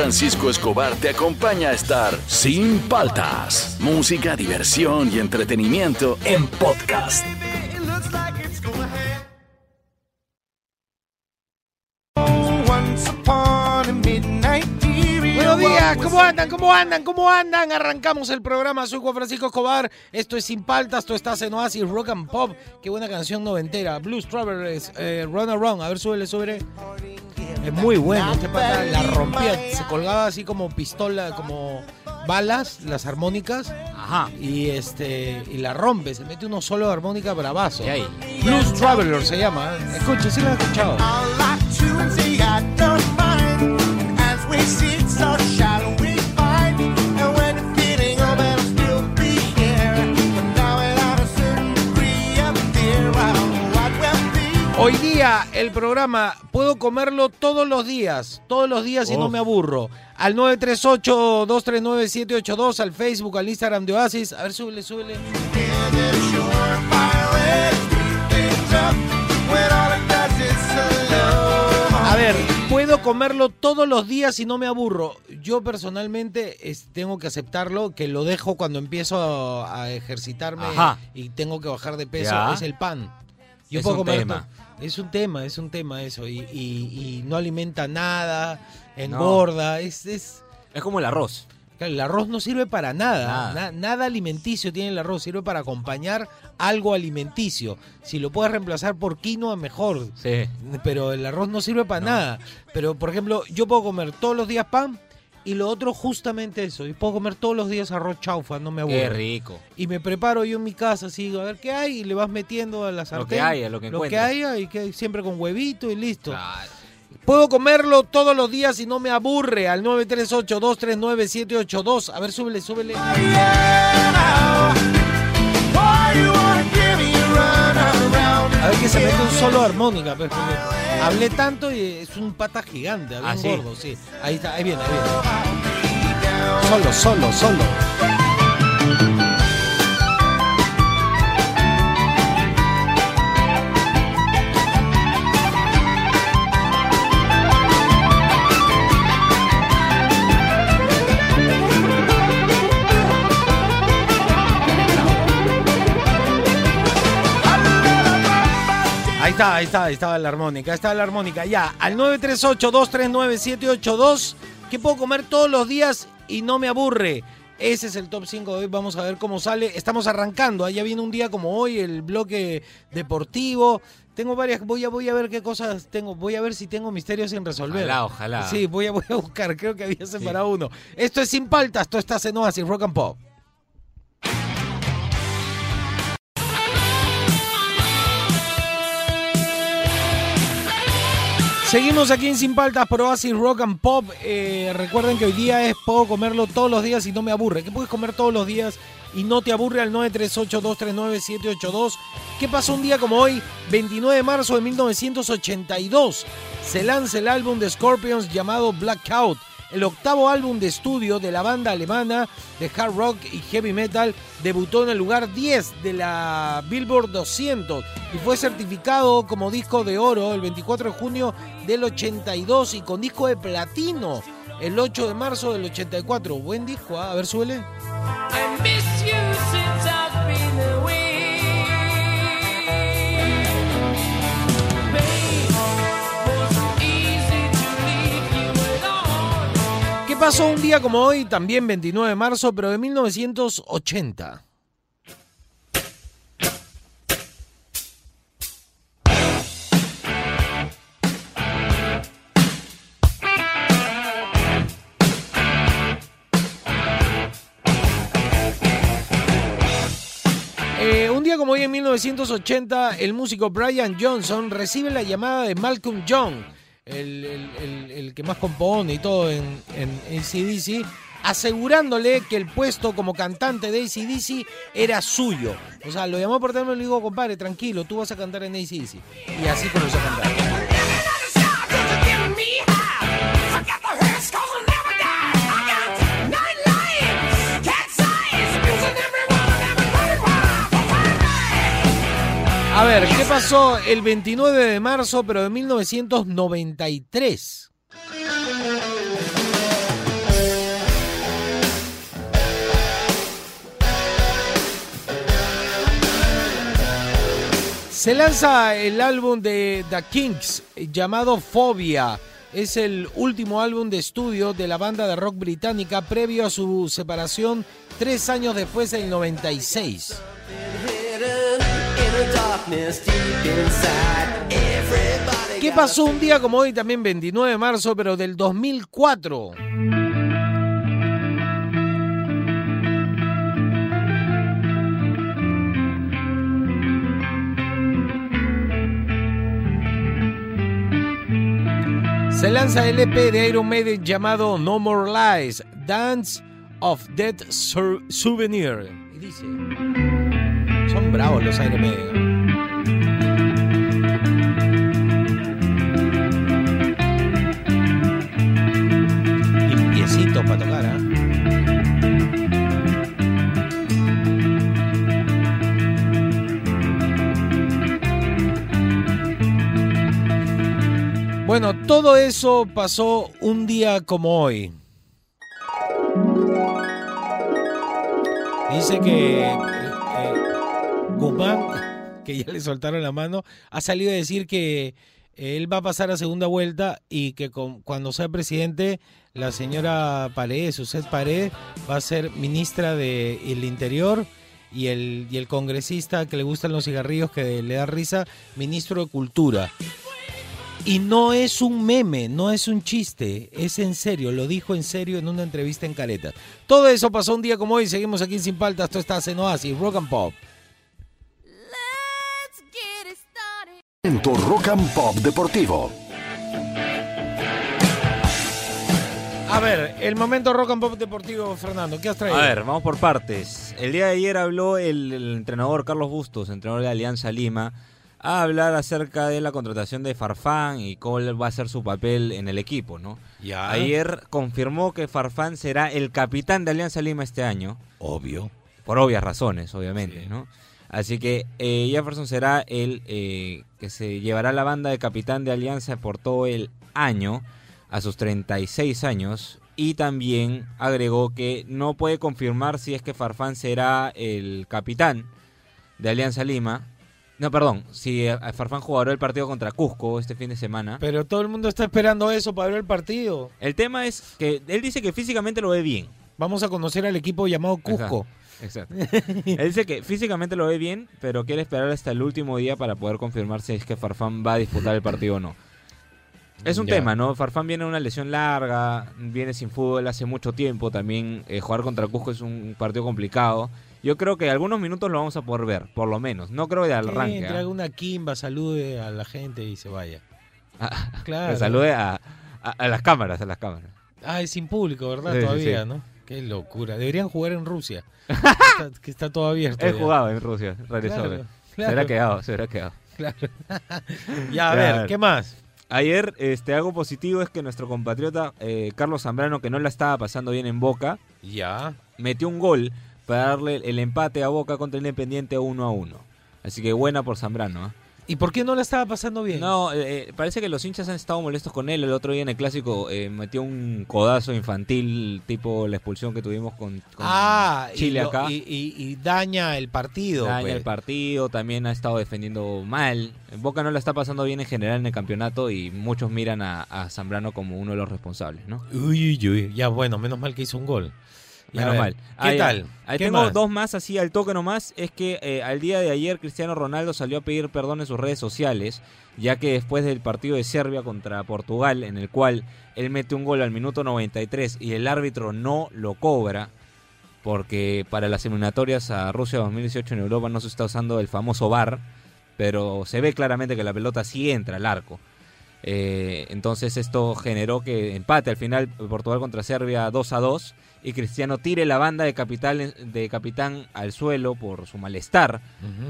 Francisco Escobar te acompaña a estar sin paltas. Música, diversión y entretenimiento en podcast. Buenos días, ¿cómo andan? ¿Cómo andan? ¿Cómo andan? Arrancamos el programa, soy Juan Francisco Escobar, esto es Sin Paltas, tú estás en Oasis Rock and Pop, qué buena canción noventera, Blues Travelers, eh, Run Around, a ver, súbele, súbele. Es muy bueno, este pata la rompía, se colgaba así como pistola, como balas, las armónicas, Ajá. y este y la rompe, se mete uno solo de armónica bravazo. ¿Y ahí? Blues Traveler se llama, ¿eh? escuche, sí lo he escuchado. Hoy día el programa puedo comerlo todos los días, todos los días y no Uf. me aburro. Al 938-239-782, al Facebook, al Instagram de Oasis. A ver, súbele, súbele. A ver, puedo comerlo todos los días y no me aburro. Yo personalmente es- tengo que aceptarlo, que lo dejo cuando empiezo a, a ejercitarme Ajá. y tengo que bajar de peso, Ya. es el pan. Yo Es puedo un comer tema. Es un tema, es un tema eso. Y, y- y no alimenta nada, engorda, es... es Es como el arroz. Claro, el arroz no sirve para nada. Nada. Na- nada alimenticio tiene el arroz. Sirve para acompañar algo alimenticio. Si lo puedes reemplazar por quinoa, mejor. Sí. Pero el arroz no sirve para No. nada. Pero, por ejemplo, yo puedo comer todos los días pan y lo otro justamente eso. Y puedo comer todos los días arroz chaufa, no me aburro. Qué rico. Y me preparo yo en mi casa, así, a ver qué hay, y le vas metiendo a la sartén. que haya, lo que Lo que haya, y que siempre con huevito y listo. Claro. Puedo comerlo todos los días y no me aburre. Al 938-239-782. A ver, súbele, súbele. A ver que se mete un solo de armónica. pues, porque hablé tanto y es un pata gigante, bien Ah, ¿sí? gordo, sí. Ahí está, ahí viene, ahí viene. Solo, solo, solo. Está, ahí está, ahí estaba la armónica, ahí estaba la armónica. Ya, al 938-239-782, que puedo comer todos los días y no me aburre. Ese es el top 5 de hoy, vamos a ver cómo sale. Estamos arrancando, ahí ya viene un día como hoy, el bloque deportivo. Tengo varias, voy a, voy a ver qué cosas tengo, voy a ver si tengo misterios sin resolver. Ojalá, ojalá. Sí, voy a, voy a buscar, creo que había separado uno. Esto es Sin Paltas, esto está en Oasis Rock and Pop. Seguimos aquí en Sin Paltas por Oasis Rock and Pop. Eh, recuerden que hoy día es puedo comerlo todos los días y no me aburre. ¿Qué puedes comer todos los días y no te aburre al 938-239-782? ¿Qué pasó un día como hoy, 29 de marzo de 1982? Se lanza el álbum de Scorpions llamado Blackout, el octavo álbum de estudio de la banda alemana de hard rock y heavy metal. Debutó en el lugar 10 de la Billboard 200 y fue certificado como disco de oro el 24 de junio del 82 y con disco de platino el 8 de marzo del 84. Buen disco, ¿ah? a ver, suele. Pasó un día como hoy, también 29 de marzo, pero de 1980? Eh, un día como hoy en 1980, el músico Brian Johnson recibe la llamada de Malcolm Young, el, el- el- que más compone y todo en, en ACDC, asegurándole que el puesto como cantante de ACDC era suyo. O sea, lo llamó por teléfono y le dijo, compadre, tranquilo, tú vas a cantar en ACDC. Y así comenzó a cantar. A ver, ¿qué pasó el 29 de marzo, pero de 1993? Se lanza el álbum de The Kinks llamado Fobia. Es el último álbum de estudio de la banda de rock británica previo a su separación tres años después del 96. ¿Qué pasó un día como hoy, también 29 de marzo, pero del 2004? Se lanza el EP de Iron Maiden llamado No More Lies, Dance of Sur- Souvenir. Y dice, son bravos los Iron Maiden. Bueno, todo eso pasó un día como hoy. Dice que eh, eh, Guzmán, que ya le soltaron la mano, ha salido a decir que él va a pasar a segunda vuelta y que con- cuando sea presidente, la señora Paredes, Suset Paredes, va a ser ministra del Interior y el, y el congresista que le gustan los cigarrillos, que le da risa, ministro de Cultura. Y no es un meme, no es un chiste, es en serio, lo dijo en serio en una entrevista en Caleta. Todo eso pasó un día como hoy, seguimos aquí en Sin Paltas, esto está en Oasis, Rock and Pop. Let's get started. En tu Rock and Pop Deportivo. A ver, el momento Rock and Pop deportivo, Fernando, ¿qué has traído? A ver, vamos por partes. El día de ayer habló el, el entrenador Carlos Bustos, entrenador de Alianza Lima, a hablar acerca de la contratación de Farfán y cuál va a ser su papel en el equipo, ¿no? Ya. Ayer confirmó que Farfán será el capitán de Alianza Lima este año, Obvio. por obvias razones, obviamente, Sí. ¿no? Así que eh, Jefferson será el eh, que se llevará la banda de capitán de Alianza por todo el año, a sus 36 años. Y también agregó que no puede confirmar si es que Farfán será el capitán de Alianza Lima. No, perdón, si eh, Farfán jugará el partido contra Cusco este fin de semana. Pero todo el mundo está esperando eso para ver el partido. El tema es que él dice que físicamente lo ve bien. Vamos a conocer al equipo llamado Cusco. Exacto. Él dice que físicamente lo ve bien, pero quiere esperar hasta el último día para poder confirmar si es que Farfán va a disputar el partido o no. Es un Ya. tema, ¿no? Farfán viene de una lesión larga, viene sin fútbol hace mucho tiempo, también eh, jugar contra Cusco es un partido complicado. Yo creo que algunos minutos lo vamos a poder ver, por lo menos. No creo de al Que arranque. entre, ¿ah? haga una quimba, salude a la gente y se vaya. Ah, Claro. Que salude a, a- a las cámaras, a las cámaras. Ah, es sin público, ¿verdad? Sí, Todavía, sí. ¿no? Qué locura. Deberían jugar en Rusia. que, está, que está todo abierto. He ya. jugado en Rusia, regresó. Claro, Se claro, hubiera quedado, se hubiera quedado. claro. ya, a ver, a ver. ¿qué más? Ayer, este, algo positivo es que nuestro compatriota eh, Carlos Zambrano, que no la estaba pasando bien en Boca, Ya. metió un gol para darle el empate a Boca contra el Independiente 1 a 1. Así que buena por Zambrano. ¿ah? ¿Y por qué no la estaba pasando bien? No, eh, eh, parece que los hinchas han estado molestos con él. El otro día en el clásico eh, metió un codazo infantil, tipo la expulsión que tuvimos con, con ah, Chile y lo- acá. Y, y- y daña el partido. Daña pues. el partido, también ha estado defendiendo mal. Boca no la está pasando bien en general en el campeonato y muchos miran a, a Zambrano como uno de los responsables, ¿no? Uy, uy, uy. Ya, bueno, menos mal que hizo un gol. Menos mal. ¿Qué tal? Ahí ¿Qué tengo más? dos más así al toque nomás. Es que eh, al día de ayer Cristiano Ronaldo salió a pedir perdón en sus redes sociales, ya que después del partido de Serbia contra Portugal, en el cual él mete un gol al minuto 93 y el árbitro no lo cobra, porque para las eliminatorias a Rusia 2018 en Europa no se está usando el famoso VAR, pero se ve claramente que la pelota sí entra al arco. Eh, entonces esto generó que empate al final Portugal contra Serbia 2 a 2 y Cristiano tire la banda de, capital, de capitán al suelo por su malestar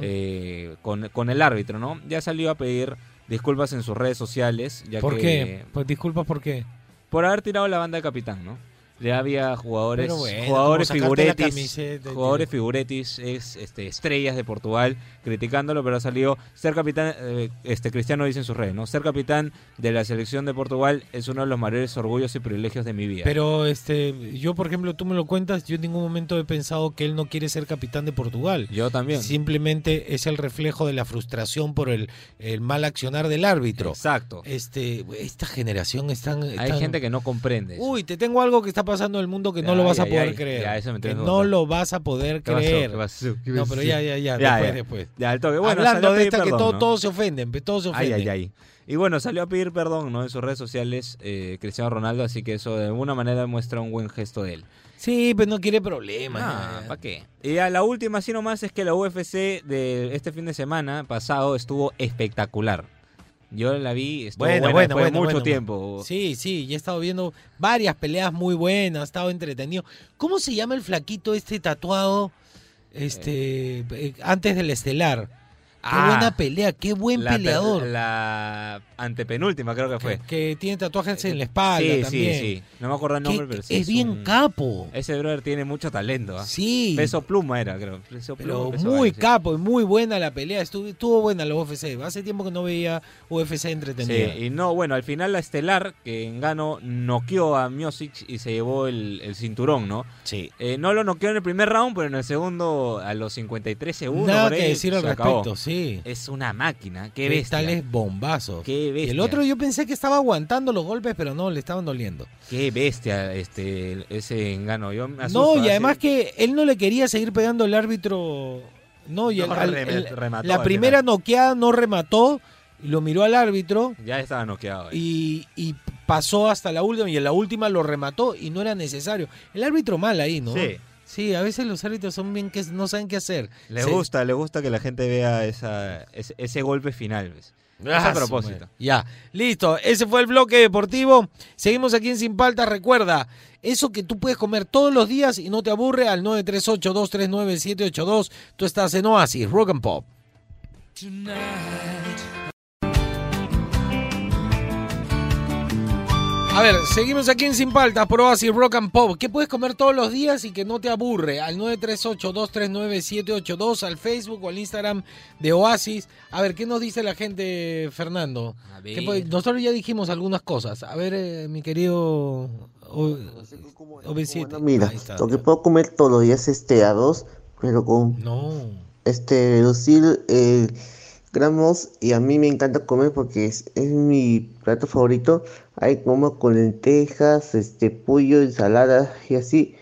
eh, con, con el árbitro, ¿no? Ya salió a pedir disculpas en sus redes sociales, ya ¿Por que qué? Pues disculpa, ¿por qué? por haber tirado la banda de capitán, ¿no? Ya había jugadores, bueno, jugadores figuretis, jugadores figuretis, es, este, estrellas de Portugal, criticándolo, pero ha salido ser capitán, eh, este Cristiano dice en sus redes, ¿no? Ser capitán de la selección de Portugal es uno de los mayores orgullos y privilegios de mi vida. Pero este, yo por ejemplo, tú me lo cuentas, yo en ningún momento he pensado que él no quiere ser capitán de Portugal. Yo también. Simplemente es el reflejo de la frustración por el, el mal accionar del árbitro. Exacto. Este, esta generación es tan, Hay tan- gente que no comprende. eso. Uy, te tengo algo que está pasando en el mundo que no lo vas a poder creer. que no lo vas a poder creer. ¿Qué pasó? ¿Qué No, pero ya, ya, ya, después, después. Ya, al toque. Bueno, Hablando de esta que todo- ¿no? todos se ofenden, todos se Ay, ofenden. ay, ay. Y bueno, salió a pedir perdón ¿no? en sus redes sociales eh, Cristiano Ronaldo, así que eso de alguna manera muestra un buen gesto de él. Sí, pero no quiere problemas. Ah. ¿Para qué? Y a la última, así nomás, es que la UFC de este fin de semana pasado estuvo espectacular. Yo la vi, estuvo Bueno, buena bueno, mucho bueno. tiempo. Sí, sí, ya he estado viendo varias peleas muy buenas, ha estado entretenido. ¿Cómo se llama el flaquito este tatuado este eh, antes del estelar? Qué Ah, buena pelea, qué buen la, peleador. La antepenúltima creo que fue. que, que tiene tatuajes en la espalda sí, también. sí, sí. No me acuerdo el Que- nombre, pero sí. es bien un- capo. Ese brother tiene mucho talento. ¿ah? Sí. Peso pluma era, creo. Peso Pero pluma, peso muy sí. capo y muy buena la pelea. Estuvo, estuvo buena la UFC. Hace tiempo que no veía UFC entretenida. Sí, y no, bueno, al final la estelar, que en gano noqueó a Miosic y se llevó el, el cinturón, ¿no? Sí. Eh, no lo noqueó en el primer round, pero en el segundo, a los 53 segundos, Nada por que decir al acabó. respecto, sí. Es una máquina, qué, bestia. tales bombazos. Qué bestia. el otro yo pensé que estaba aguantando los golpes, pero no, le estaban doliendo. Qué bestia este, ese engano. Yo me asusto, No, y así. además que él no le quería seguir pegando al árbitro. No, y No, al- el- remató la primera final. noqueada no remató, y lo miró al árbitro Ya estaba noqueado. ahí. y, y pasó hasta la última, y en la última lo remató y no era necesario. El árbitro mal ahí, ¿no? Sí. Sí, a veces los árbitros son bien que no saben qué hacer. Le Se- gusta, le gusta que la gente vea esa, ese, ese golpe final. ¿ves? Es Ah, a su propósito. madre. Ya, listo. Ese fue el bloque deportivo. Seguimos aquí en Sin Paltas. Recuerda, eso que tú puedes comer todos los días y no te aburre al 938-239-782. Tú estás en Oasis, Rock and Pop. A ver, seguimos aquí en Sin Paltas por Oasis Rock and Pop. ¿Qué puedes comer todos los días y que no te aburre? Al 938-239-782, al Facebook o al Instagram de Oasis. A ver, ¿qué nos dice la gente, Fernando? A ¿Qué ver. puede- Nosotros ya dijimos algunas cosas. A ver, eh, mi querido O- OV7. Bueno, mira, lo que puedo comer todos los días es este arroz, pero con No. este reducir eh, gramos y a mí me encanta comer porque es, es mi plato favorito. Ahí como con lentejas, este pollo, ensalada y así.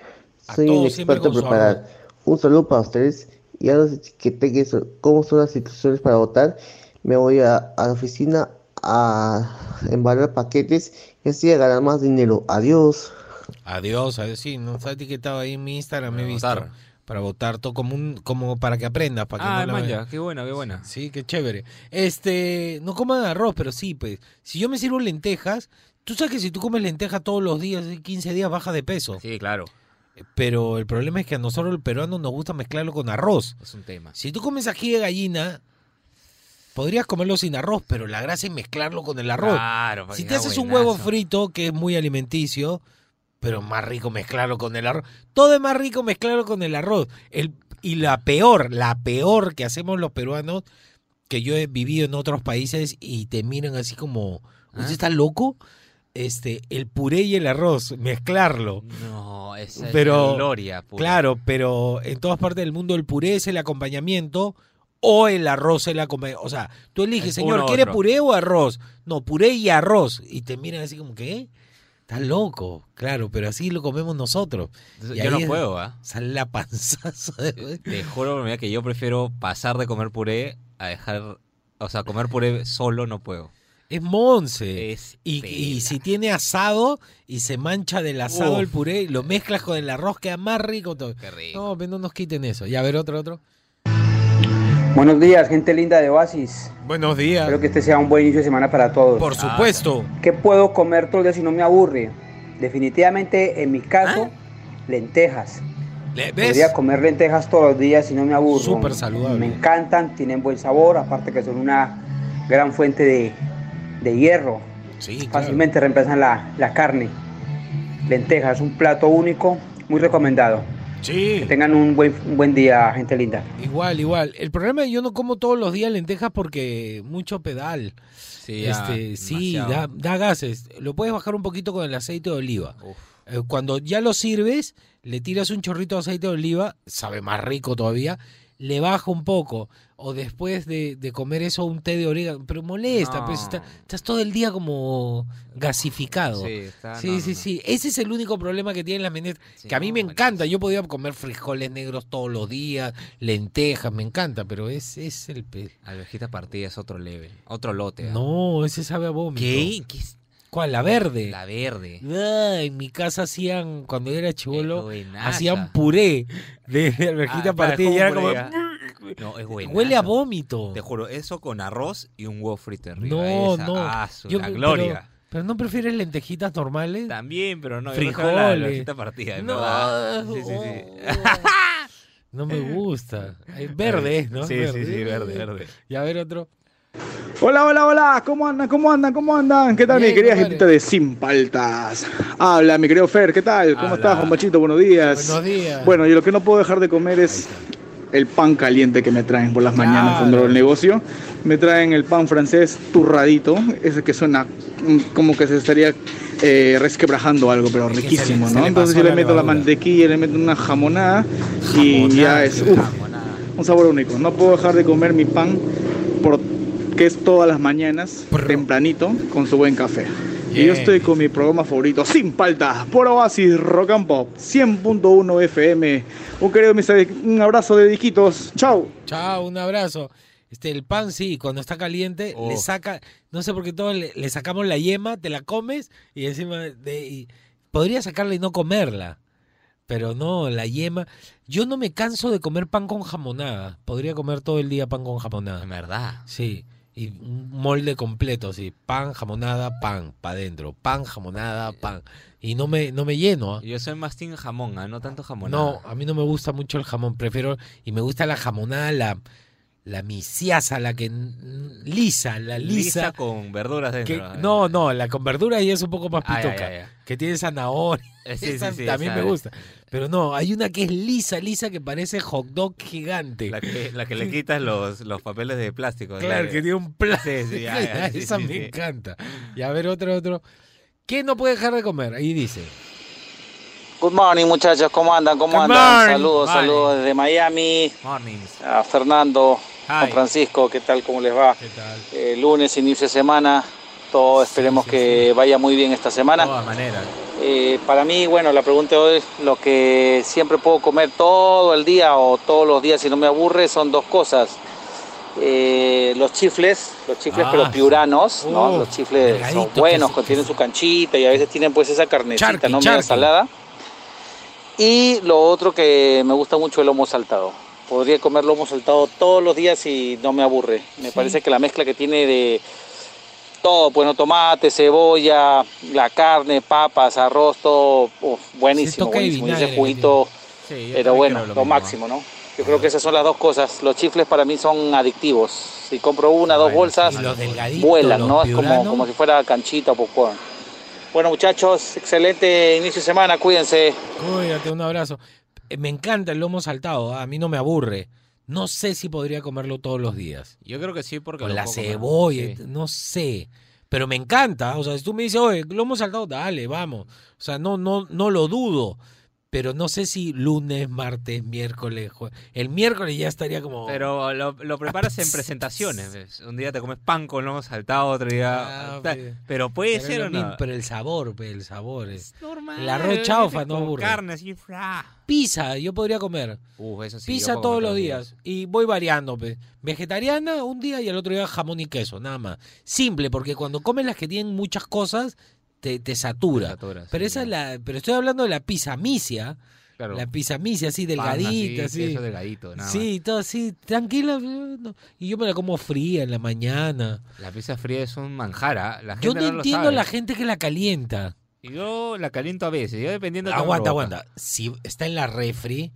A Soy un experto en preparar. Un saludo para ustedes y ahora que tenga eso, cómo son las instrucciones para votar. Me voy a, a la oficina a embalar paquetes y así a ganar más dinero. Adiós. Adiós, adiós. Sí, no está etiquetado ahí en mi Instagram, me he Para visto. votar. Para votar, todo como, un, como para que aprendas. Para que Ah, no la man, ya, qué buena, qué buena. Sí, qué chévere. Este, no coman arroz, pero sí, pues. Si yo me sirvo lentejas, tú sabes que si tú comes lentejas todos los días, en 15 días baja de peso. Sí, claro, Pero el problema es que a nosotros los peruanos nos gusta mezclarlo con arroz. es un tema. Si tú comes ají de gallina, podrías comerlo sin arroz, pero la gracia es mezclarlo con el arroz. Claro, si te haces un huevo frito, que es muy alimenticio, pero más rico mezclarlo con el arroz. Todo es más rico mezclarlo con el arroz. El, y la peor, la peor que hacemos los peruanos, que yo he vivido en otros países y te miran así como, ¿usted ¿Ah? está loco? Este, el puré y el arroz, mezclarlo. No, esa es Pero- la gloria. pura. Claro, pero en todas partes del mundo el puré es el acompañamiento o el arroz es el acompañamiento. O sea, tú eliges, Es señor, ¿quiere otro. puré o arroz? No, puré y arroz. Y te miran así como, ¿qué? Estás loco. Claro, pero así lo comemos nosotros. Entonces, yo no es- puedo, ¿ah? Sale la panzazo. de- Te juro, mira, que yo prefiero pasar de comer puré a dejar... O sea, comer puré solo no puedo. Es Monse. Es Y, si tiene asado y se mancha del asado Uf. el puré, y lo mezclas con el arroz, queda más rico todo. Qué rico. No, pero no nos quiten eso. Y a ver, otro, otro. Buenos días, gente linda de Oasis. Buenos días. Espero que este sea un buen inicio de semana para todos. Por supuesto. ¿Qué puedo comer todos los días si no me aburre? Definitivamente, en mi caso, lentejas. Le- ¿Ves? Podría comer lentejas todos los días si no me aburro. Súper saludable. Me encantan, tienen buen sabor, aparte que son una gran fuente de, de hierro. Sí, claro. Fácilmente reemplazan la, la carne. lentejas, un plato único, muy recomendado. Sí. Que tengan un buen, un buen día, gente linda. Igual, igual. El problema es que yo no como todos los días lentejas porque mucho pedal. Sí, ya, este, sí, da, da gases. Lo puedes bajar un poquito con el aceite de oliva. Uf. Eh, Cuando ya lo sirves, le tiras un chorrito de aceite de oliva, sabe más rico todavía, le baja un poco. O después de, de comer eso, un té de orégano. Pero molesta, No. pues está- estás todo el día como gasificado. Sí, está- Sí, no, sí, no, no. sí. Ese es el único problema que tienen las menestras. Sí, que a mí me encanta. Yo podía comer frijoles negros todos los días, lentejas, me encanta, pero es, es el... partida es otro level, otro lote. ¿ah? No, ese sabe a vómito. ¿Qué? ¿Qué es? ¿Cuál? La verde. La verde. Ah, en mi casa hacían, cuando yo era chivolo, hacían puré de, de alverjita Ah, partida y era como puré, No, es buena. Huele a vómito. Te juro, eso con arroz y un huevo frito arriba. No, esa, no. ah, su- Yo- la pero- gloria. Pero, no prefieres lentejitas normales. También, pero no. yo Frijoles. La partida, no, verdad. Sí, sí, sí. no me gusta. Es verde, ¿no? Sí, sí, sí, verde, verde. Y a ver otro. Hola, hola, hola, ¿cómo andan? ¿Cómo andan? ¿Cómo andan? ¿Qué tal, Bien, mi querida compadre. gentita de Sin Paltas? Habla, mi querido Fer, ¿qué tal? ¿Cómo Habla. estás, Juan Bachito? Buenos días. Buenos días. Bueno, yo lo que no puedo dejar de comer es el pan caliente que me traen por las mañanas cuando el negocio. Me traen el pan francés turradito, ese que suena mm, como que se estaría eh, resquebrajando algo, pero Es que se riquísimo, se ¿no? le Entonces pasó yo la le meto la levadura. mantequilla, le meto una jamonada y ya es... uf, un sabor único. No puedo dejar de comer mi pan que es todas las mañanas, tempranito, con su buen café. Y yo estoy con mi programa favorito, Sin Paltas, por Oasis Rock and Pop, 100.1 FM. Un querido un abrazo de dijitos. Chao. Chao, un abrazo. Este, el pan sí, cuando está caliente, Oh. le saca, no sé por qué todo le, le sacamos la yema, te la comes y encima de, y podría sacarla y no comerla. Pero no, la yema. Yo no me canso de comer pan con jamonada. Podría comer todo el día pan con jamonada. En verdad. Sí, y un molde completo, sí. Pan, jamonada, pan, para adentro. Pan, jamonada, pan. Y no me, no me lleno. ¿ah? Yo soy más team jamón, ¿ah? no tanto jamón. No, a mí no me gusta mucho el jamón. Prefiero, y me gusta la jamonada, la, la misiasa, la que lisa, la lisa. Lisa con verduras que- dentro. no, no, la con verdura y es un poco más Ah, pitoca. Que tiene zanahoria. Eh, sí, Esa sí, sí, también esa- me gusta. Pero no, hay una que es lisa, lisa, que parece hot dog gigante. La que, la que le quitas los, los papeles de plástico. Claro, la- que tiene un sí, Esa sí, me sí. encanta. Y a ver, otro, otro. ¿Qué no puede dejar de comer? Ahí dice. Good morning muchachos, ¿cómo andan? ¿Cómo Good andan? morning. Saludos, Vale. saludos desde Miami, Mornings. a Fernando, Hi. Francisco, ¿qué tal? ¿Cómo les va? ¿Qué tal? Eh, lunes, inicio de semana, todo esperemos sí, que vaya muy bien esta De semana. todas maneras. Eh, para mí, bueno, la pregunta de hoy es lo que siempre puedo comer todo el día o todos los días si no me aburre son dos cosas. Eh, los chifles, los chifles Ah, pero piuranos, ¿no? Oh, los chifles son buenos, contienen su canchita y a veces tienen pues esa carnecita, Charqui, ¿no? Medio salada. Y lo otro que me gusta mucho el lomo saltado. Podría comer lomo saltado todos los días y no me aburre. Me parece que la mezcla que tiene de todo, bueno, tomate, cebolla, la carne, papas, arroz, todo, uf, buenísimo, buenísimo. Ese juguito, Sí, pero bueno, lo, máximo, ¿no? Yo creo que esas son las dos cosas. Los chifles para mí son adictivos. Si compro una, dos Bueno, bolsas, los delgaditos, vuelan, ¿no? Es como, como si fuera canchita o popcorn. Bueno, muchachos, excelente inicio de semana, cuídense. Cuídate, un abrazo. Eh, Me encanta el lomo saltado, ¿ah? a mí no me aburre. No sé si podría comerlo todos los días. Yo creo que sí, porque. Con la cebolla, Sí. no sé. Pero me encanta. O sea, si tú me dices, oye, lomo saltado, dale, vamos. O sea, no, no, no lo dudo. Pero no sé si lunes, martes, miércoles, jue- El miércoles ya estaría como. Pero lo, lo preparas en presentaciones. ¿ves? Un día te comes pan con lomo saltado, otro día. Ah, pero puede pero ser o no. Pero el sabor, el sabor. es- normal. el arroz chaufa no aburre. Carne así. Pizza, yo podría comer. Uf, eso sí. Pizza todos los días. Y voy variando. pe. Vegetariana un día y el otro día jamón y queso, nada más. Simple, porque cuando comes las que tienen muchas cosas, te, te satura. Te satura, pero sí, esa es no. la, pero estoy hablando de la pizza misia. Claro. La pizza misia, así delgadita, así, así. queso delgadito, nada Sí, todo así, tranquila. no. Y yo me la como fría en la mañana. La pizza fría es un manjar. ¿ah? La gente Yo no, lo entiendo la gente que la calienta. Y Yo la caliento a veces. Yo dependiendo de Aguanta, aguanta. Si está en la refri,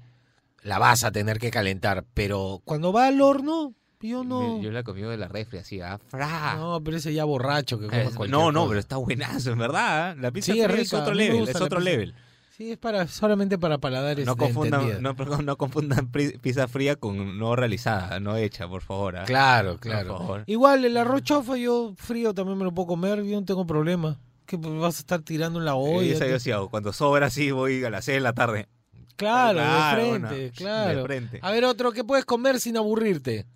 la vas a tener que calentar. Pero cuando va al horno, Yo no. Yo la he comido de la refri así, ah, fra. No, pero ese ya borracho que come Es- no, no, cosa. pero está buenazo, en verdad. ¿ah? La pizza Sí, es es rica, a otro level, es otro level. Sí, es para solamente para paladares No de confundan, no, no confundan pizza fría con no realizada, no hecha, por favor. ¿ah? Claro, claro. favor. Igual el arroz chofa yo frío también me lo puedo comer, yo no tengo problema. Que vas a estar tirando en la Y olla. esa yo sí hago. Cuando sobra así voy a las 6 de la tarde. Claro, Claro, de frente, de claro. frente. A ver, otro, ¿qué puedes comer sin aburrirte?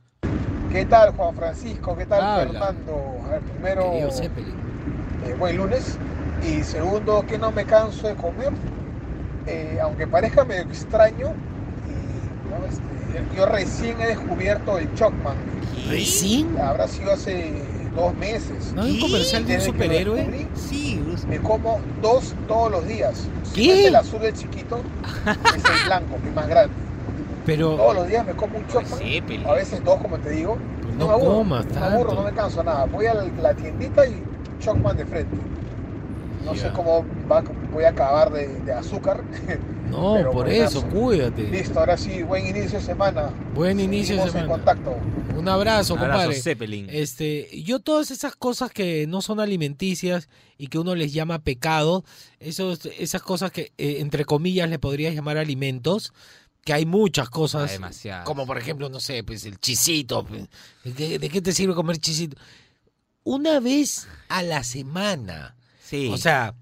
¿Qué tal, Juan Francisco? ¿Qué tal. Fernando? A ver, primero, eh, buen lunes. Y segundo, que no me canso de comer. Eh, aunque parezca medio extraño, y, ¿no? Este, yo recién he descubierto el Chocman. ¿Recién? Habrá sido hace dos meses. ¿No hay un comercial de un superhéroe? descubrí, Sí, Me como dos todos los días. ¿Qué? es el azul el chiquito, es el blanco, que es más grande. Pero Todos los días me como un Chocman. A veces dos, como te digo. no me aburro, comas no me aburro, tanto. no me canso nada. Voy a la, tiendita y Chocman de frente. No sé cómo va- voy a acabar de, de azúcar. No, pero por eso, cuídate. Listo, ahora sí, buen inicio de semana. Buen inicio de Seguimos en semana. contacto. Un abrazo, Abrazo, compadre. Zeppelin. Este, yo todas esas cosas que no son alimenticias y que uno les llama pecado, esos, esas cosas que eh, entre comillas le podrías llamar alimentos, que hay muchas cosas, demasiadas. como por ejemplo, no sé, pues el chisito, pues, ¿de qué, de qué te sirve comer chisito? Una vez a la semana. Sí. O sea,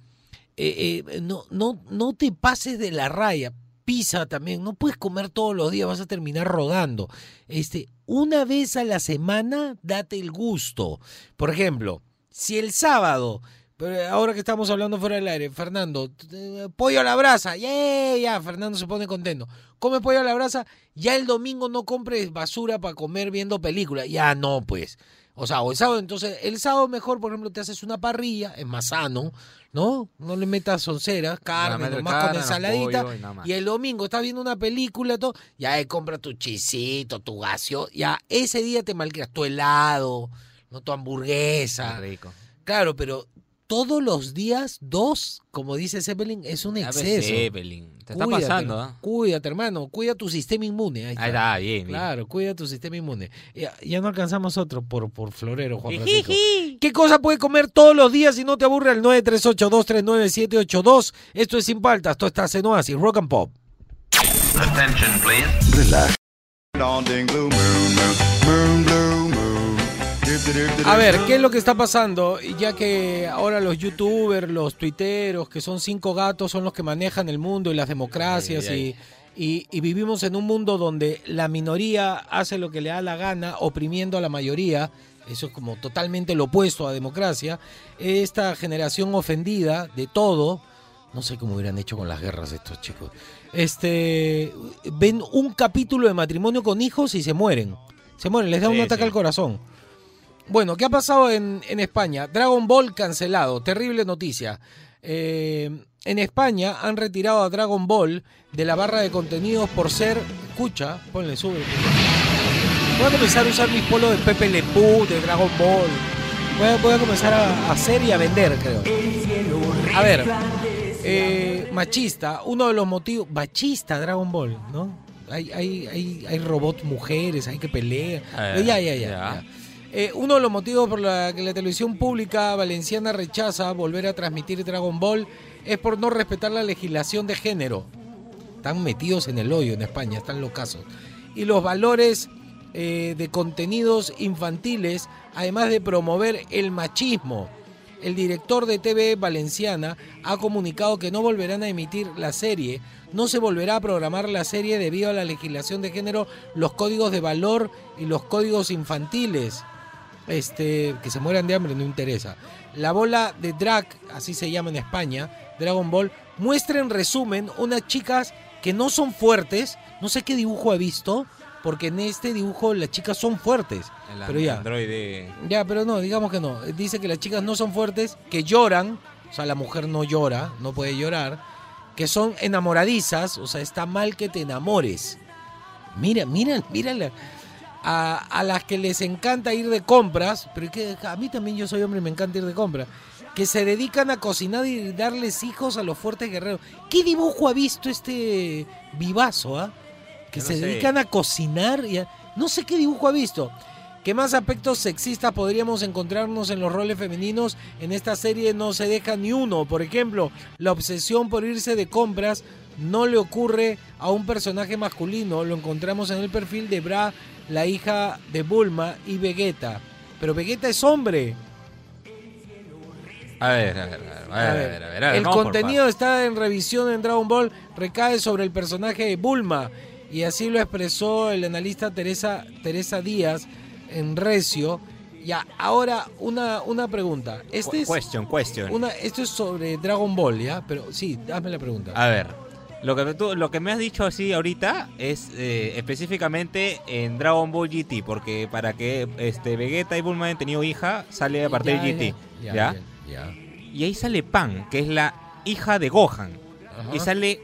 eh, eh, no, no, no te pases de la raya. Pizza también, no puedes comer todos los días, vas a terminar rodando. Este, una vez a la semana, date el gusto. Por ejemplo, si el sábado, pero ahora que estamos hablando fuera del aire, Fernando, eh, pollo a la brasa, ya, ya, Fernando se pone contento. Come pollo a la brasa, ya el domingo no compres basura para comer viendo películas, ya no, pues. O sea, o el sábado, entonces, el sábado mejor, por ejemplo, te haces una parrilla, es más sano, ¿no? No le metas sonceras, carne, meter nomás carne, con ensaladita. pollo y el domingo estás viendo una película, todo, ya ahí compra tu chisito, tu gasio, ya ese día te malcrias tu helado, no tu hamburguesa. Qué rico. Claro, pero todos los días, dos, como dice Zeppelin, es un exceso. Zeppelin. Te está Cuídate, pasando, ¿ah? Cuídate, hermano. Cuida tu sistema inmune. Ahí está. Ahí está, bien, bien. Claro, cuida tu sistema inmune. Ya, ya no alcanzamos otro por, por florero, Juan Francisco. ¿Qué cosa puede comer todos los días y no te aburre al 938239782? Esto es Sin Paltas, esto está en Oasis, Rock and Pop. Attention, please. Relax. A ver, ¿qué es lo que está pasando? Ya que ahora los youtubers, los tuiteros, que son cinco gatos, son los que manejan el mundo y las democracias Ay, y, y- y vivimos en un mundo donde la minoría hace lo que le da la gana, oprimiendo a la mayoría. Eso es como totalmente lo opuesto a democracia. Esta generación ofendida de todo, no sé cómo hubieran hecho con las guerras estos chicos. Este, ven un capítulo de matrimonio con hijos y se mueren. Se mueren, les da un ataque sí. al corazón. Bueno, ¿qué ha pasado en, en España? Dragon Ball cancelado, terrible noticia. Eh, en España han retirado a Dragon Ball de la barra de contenidos por ser, escucha, ponle sube. Voy a comenzar a usar mis polos de Pepe Le Pew, de Dragon Ball. Voy a, voy a comenzar a hacer y a vender, creo. A ver, eh, machista, uno de los motivos, machista Dragon Ball, ¿no? Hay, hay, hay, hay robots mujeres, hay que pelear. Eh, ya, ya, ya. ya. ya. Eh, uno de los motivos por la que la televisión pública valenciana rechaza volver a transmitir Dragon Ball es por no respetar la legislación de género. Están metidos en el hoyo en España, están locazos. Y los valores eh, de contenidos infantiles, además de promover el machismo. El director de TV Valenciana ha comunicado que no volverán a emitir la serie, no se volverá a programar la serie debido a la legislación de género, los códigos de valor y los códigos infantiles este, que se mueran de hambre no interesa. La bola de drag, así se llama en España, Dragon Ball, muestra en resumen unas chicas que no son fuertes, no sé qué dibujo he visto, porque en este dibujo las chicas son fuertes. El pero ya, androide. ya, pero no, digamos que no. Dice que las chicas no son fuertes, que lloran, o sea, la mujer no llora, no puede llorar, que son enamoradizas, o sea, está mal que te enamores. Mira, mira, mírala. A, a las que les encanta ir de compras, pero que a mí también yo soy hombre y me encanta ir de compras, que se dedican a cocinar y darles hijos a los fuertes guerreros. ¿Qué dibujo ha visto este vivazo, ah? Que Yo no se sé. dedican a cocinar y a- No sé qué dibujo ha visto. ¿Qué más aspectos sexistas podríamos encontrarnos en los roles femeninos? En esta serie no se deja ni uno. Por ejemplo, la obsesión por irse de compras no le ocurre a un personaje masculino. Lo encontramos en el perfil de Bra, la hija de Bulma y Vegeta. Pero Vegeta es hombre. A ver, a ver, a ver, a ver, a ver, a ver, a ver, el contenido está en revisión en Dragon Ball, recae sobre el personaje de Bulma y así lo expresó el analista Teresa, Teresa Díaz en Recio. Ya, ahora una, una pregunta. Este es Question, question. una, esto es sobre Dragon Ball, ¿ya? Pero sí, hazme la pregunta. A ver, lo que, tú- lo que me has dicho así ahorita es eh, específicamente en Dragon Ball GT, porque para que este Vegeta y Bulma hayan tenido hija, sale a partir Ya, de GT. ya, ¿Ya? Y ahí sale Pan, que es la hija de Gohan. Ajá. Y sale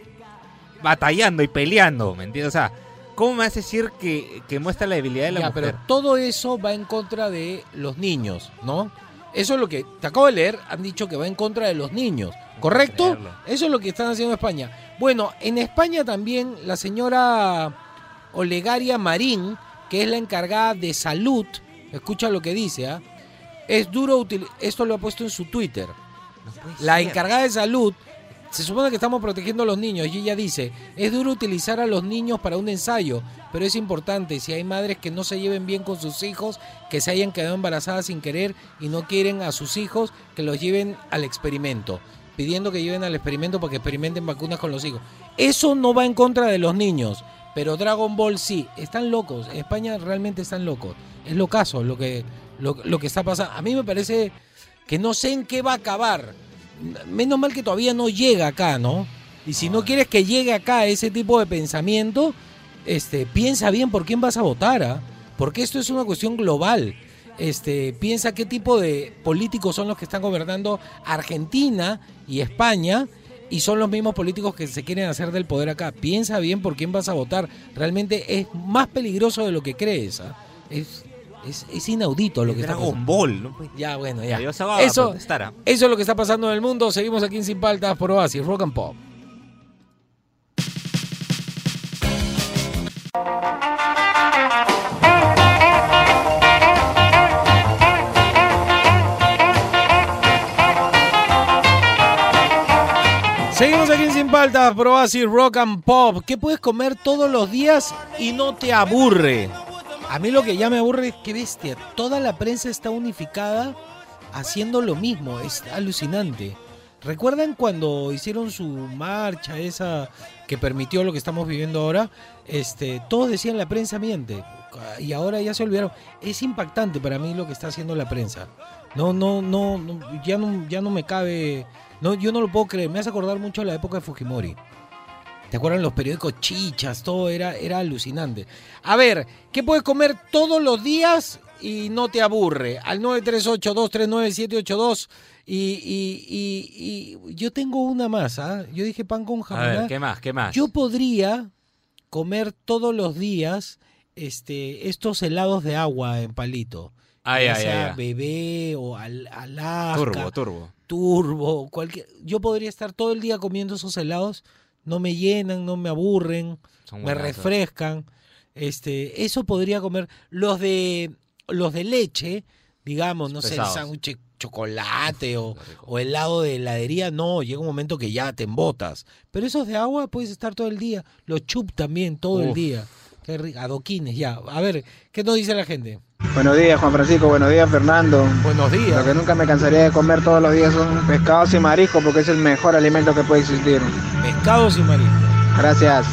batallando y peleando, ¿me entiendes? O sea, ¿cómo me hace decir que, que muestra la debilidad de la Ya, mujer? pero todo eso va en contra de los niños, ¿no? Eso es lo que te acabo de leer, han dicho que va en contra de los niños, ¿correcto? Eso es lo que están haciendo en España. Bueno, en España también la señora Olegaria Marín, que es la encargada de salud, escucha lo que dice, ¿ah? Es duro esto lo ha puesto en su Twitter. No La encargada de salud, se supone que estamos protegiendo a los niños y ella dice, es duro utilizar a los niños para un ensayo, pero es importante si hay madres que no se lleven bien con sus hijos, que se hayan quedado embarazadas sin querer y no quieren a sus hijos, que los lleven al experimento, pidiendo que lleven al experimento para que experimenten vacunas con los hijos. Eso no va en contra de los niños, pero Dragon Ball sí, están locos, en España realmente están locos. Es lo caso, lo que, lo, lo que está pasando. A mí me parece que no sé en qué va a acabar. Menos mal que todavía no llega acá, ¿no? Y si no quieres que llegue acá ese tipo de pensamiento, este, piensa bien por quién vas a votar, ¿ah? Porque esto es una cuestión global. Este, piensa qué tipo de políticos son los que están gobernando Argentina y España y son los mismos políticos que se quieren hacer del poder acá. Piensa bien por quién vas a votar. Realmente es más peligroso de lo que crees. ¿ah? Es, es, es inaudito lo que está Dragon pasando. Ball, ¿no? Ya, bueno, ya. Yo se va a Eso, es lo que está pasando en el mundo. Seguimos aquí en Sin Paltas por Oasis, Rock and Pop. Seguimos aquí en Sin Paltas por Oasis, Rock and Pop. ¿Qué puedes comer todos los días y no te aburre? A mí lo que ya me aburre es que bestia, toda la prensa está unificada haciendo lo mismo, es alucinante. ¿Recuerdan cuando hicieron su marcha esa que permitió lo que estamos viviendo ahora? Este, todos decían la prensa miente y ahora ya se olvidaron. Es impactante para mí lo que está haciendo la prensa. No, no, no, no, ya no, ya no me cabe, no, yo no lo puedo creer. Me hace acordar mucho a la época de Fujimori. ¿Te acuerdan los periódicos chichas? Todo era, era alucinante. A ver, ¿qué puedes comer todos los días y no te aburre? Al 938-239-782. Y, y, y, y yo tengo una más, ¿ah? Yo dije pan con A jamón. ver, ¿qué más? ¿Qué más? Yo podría comer todos los días este, estos helados de agua en palito. Ay, ya ay, sea ay. bebé o al, Alaska Turbo, turbo. turbo, cualquier. Yo podría estar todo el día comiendo esos helados, no me llenan, no me aburren, Son me refrescan. Este, eso podría comer. Los de los de leche, digamos, no sé, el sándwich chocolate o, o helado de heladería, no, llega un momento que ya te embotas. Pero esos de agua puedes estar todo el día. Los chup también, todo el día. Qué rico. Adoquines, ya. A ver, ¿qué nos dice la gente? Buenos días, Juan Francisco. Buenos días, Fernando. Buenos Lo días. que nunca me cansaría de comer todos los días son pescados y mariscos porque es el mejor alimento que puede existir. Pescados y mariscos. Gracias.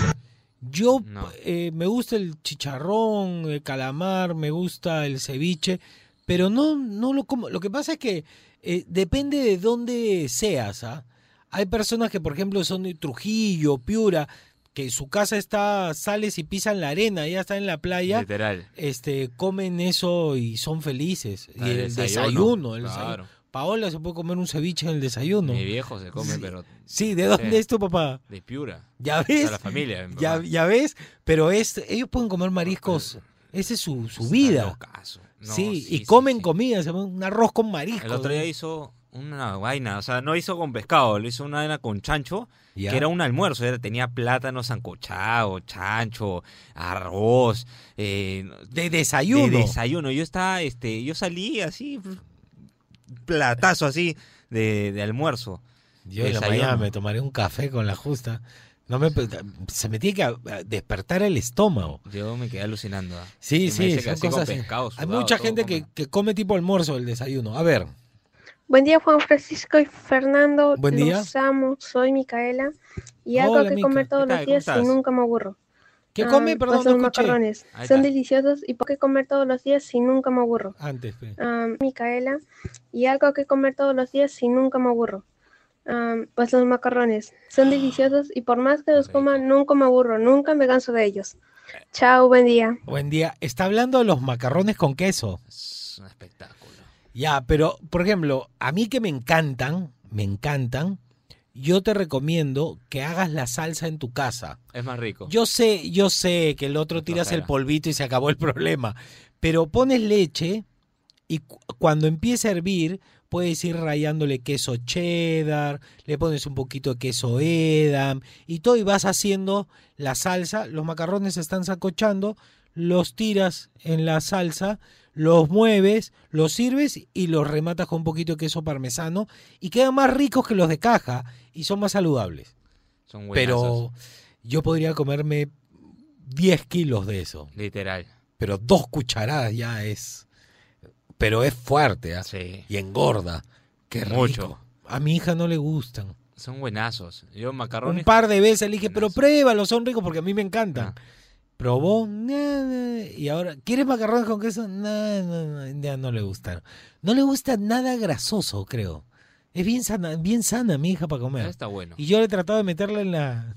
Yo No. eh, me gusta el chicharrón, el calamar, me gusta el ceviche, pero no, no lo como. Lo que pasa es que eh, depende de dónde seas. ¿ah? Hay personas que, por ejemplo, son de Trujillo, Piura, que su casa está, sales y pisan la arena, ya está en la playa, Literal. este, comen eso y son felices. Y el desayuno, el desayuno. Claro. Paola se puede comer un ceviche en el desayuno. Mi viejo se come, Sí. pero Sí, ¿de dónde Sí. es tu papá? de Piura. ¿Ya ves? la familia. mi Ya, ves, pero es, ellos pueden comer mariscos, esa es su, su vida. No, sí, y sí, comen sí. comida, un arroz con mariscos. El otro día hizo una vaina, o sea, no hizo con pescado, lo hizo una vaina con chancho, que era un almuerzo, era- tenía plátano sancochado, chancho, arroz, eh, De desayuno. de desayuno. Yo estaba, este, yo salí así, platazo así de, de almuerzo. Yo en la Desayuno. mañana me tomaré un café con la justa. No me, se me tiene que ah, despertar el estómago. Yo me quedé alucinando. ah. Sí, Y sí, dice que son así con cosas. así. pescado, Hay mucha gente que, que come tipo almuerzo el desayuno. A ver, Buen día, Juan Francisco y Fernando. Buen día. Los amo. Soy Micaela. Y algo Hola, que Mica. comer todos los ¿Cómo días y nunca me aburro. ¿qué Ah, come? Perdón, pues no macarrones. Son deliciosos y por qué comer todos los días y nunca me aburro. Antes. Ah, Micaela. Y algo que comer todos los días y nunca me aburro. Ah, pues los macarrones. Son deliciosos y por más que los coma, nunca me aburro. Nunca me canso de ellos. Chao, buen día. Buen día. Está hablando de los macarrones con queso. Es un espectáculo. Ya, pero, por ejemplo, a mí que me encantan, me encantan, yo te recomiendo que hagas la salsa en tu casa. Es más rico. Yo sé, yo sé que el otro tiras el polvito y se acabó el problema, pero pones leche y cu- cuando empiece a hervir puedes ir rayándole queso cheddar, le pones un poquito de queso edam y todo y vas haciendo la salsa, los macarrones se están sacochando, los tiras en la salsa, los mueves, los sirves y los rematas con un poquito de queso parmesano y quedan más ricos que los de caja y son más saludables. Son buenazos. Pero yo podría comerme 10 kilos de eso. Literal. Pero dos cucharadas ya es. Pero es fuerte, ¿ah? Sí. Y engorda. Qué rico. Mucho. A mi hija no le gustan. Son buenazos. Yo macarrones. Un par de veces le dije, pero Buenazo. pruébalos, son ricos porque a mí me encantan. Ah. Probó, "Nah, nah", y ahora, ¿quieres macarrones con queso? No, no, no, ya no le gustaron. No le gusta nada grasoso, creo. Es bien sana, bien sana mi hija para comer. Está bueno. Y yo le he tratado de meterla en la,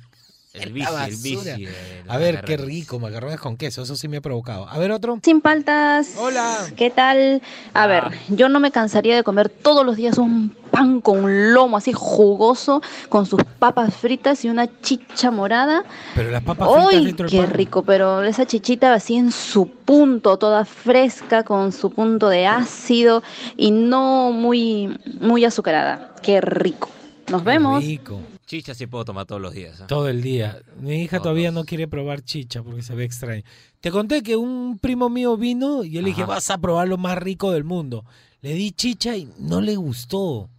El bici, el bici. A ver, qué rico, macarrones con queso, eso sí me ha provocado. A ver, otro. Sin paltas. Hola. ¿Qué tal? A ver, yo no me cansaría de comer todos los días un pan con lomo así jugoso, con sus papas fritas y una chicha morada. Pero las papas fritas ¡Uy, dentro del qué pan. rico! Pero esa chichita así en su punto, toda fresca, con su punto de ácido y no muy, muy azucarada. ¡Qué rico! Nos vemos. Rico. Chicha sí puedo tomar todos los días. ¿ah? Todo el día. Mi hija Todos. todavía no quiere probar chicha porque se ve extraño. Te conté que un primo mío vino y yo le dije, Ajá. vas a probar lo más rico del mundo. Le di chicha y no le gustó.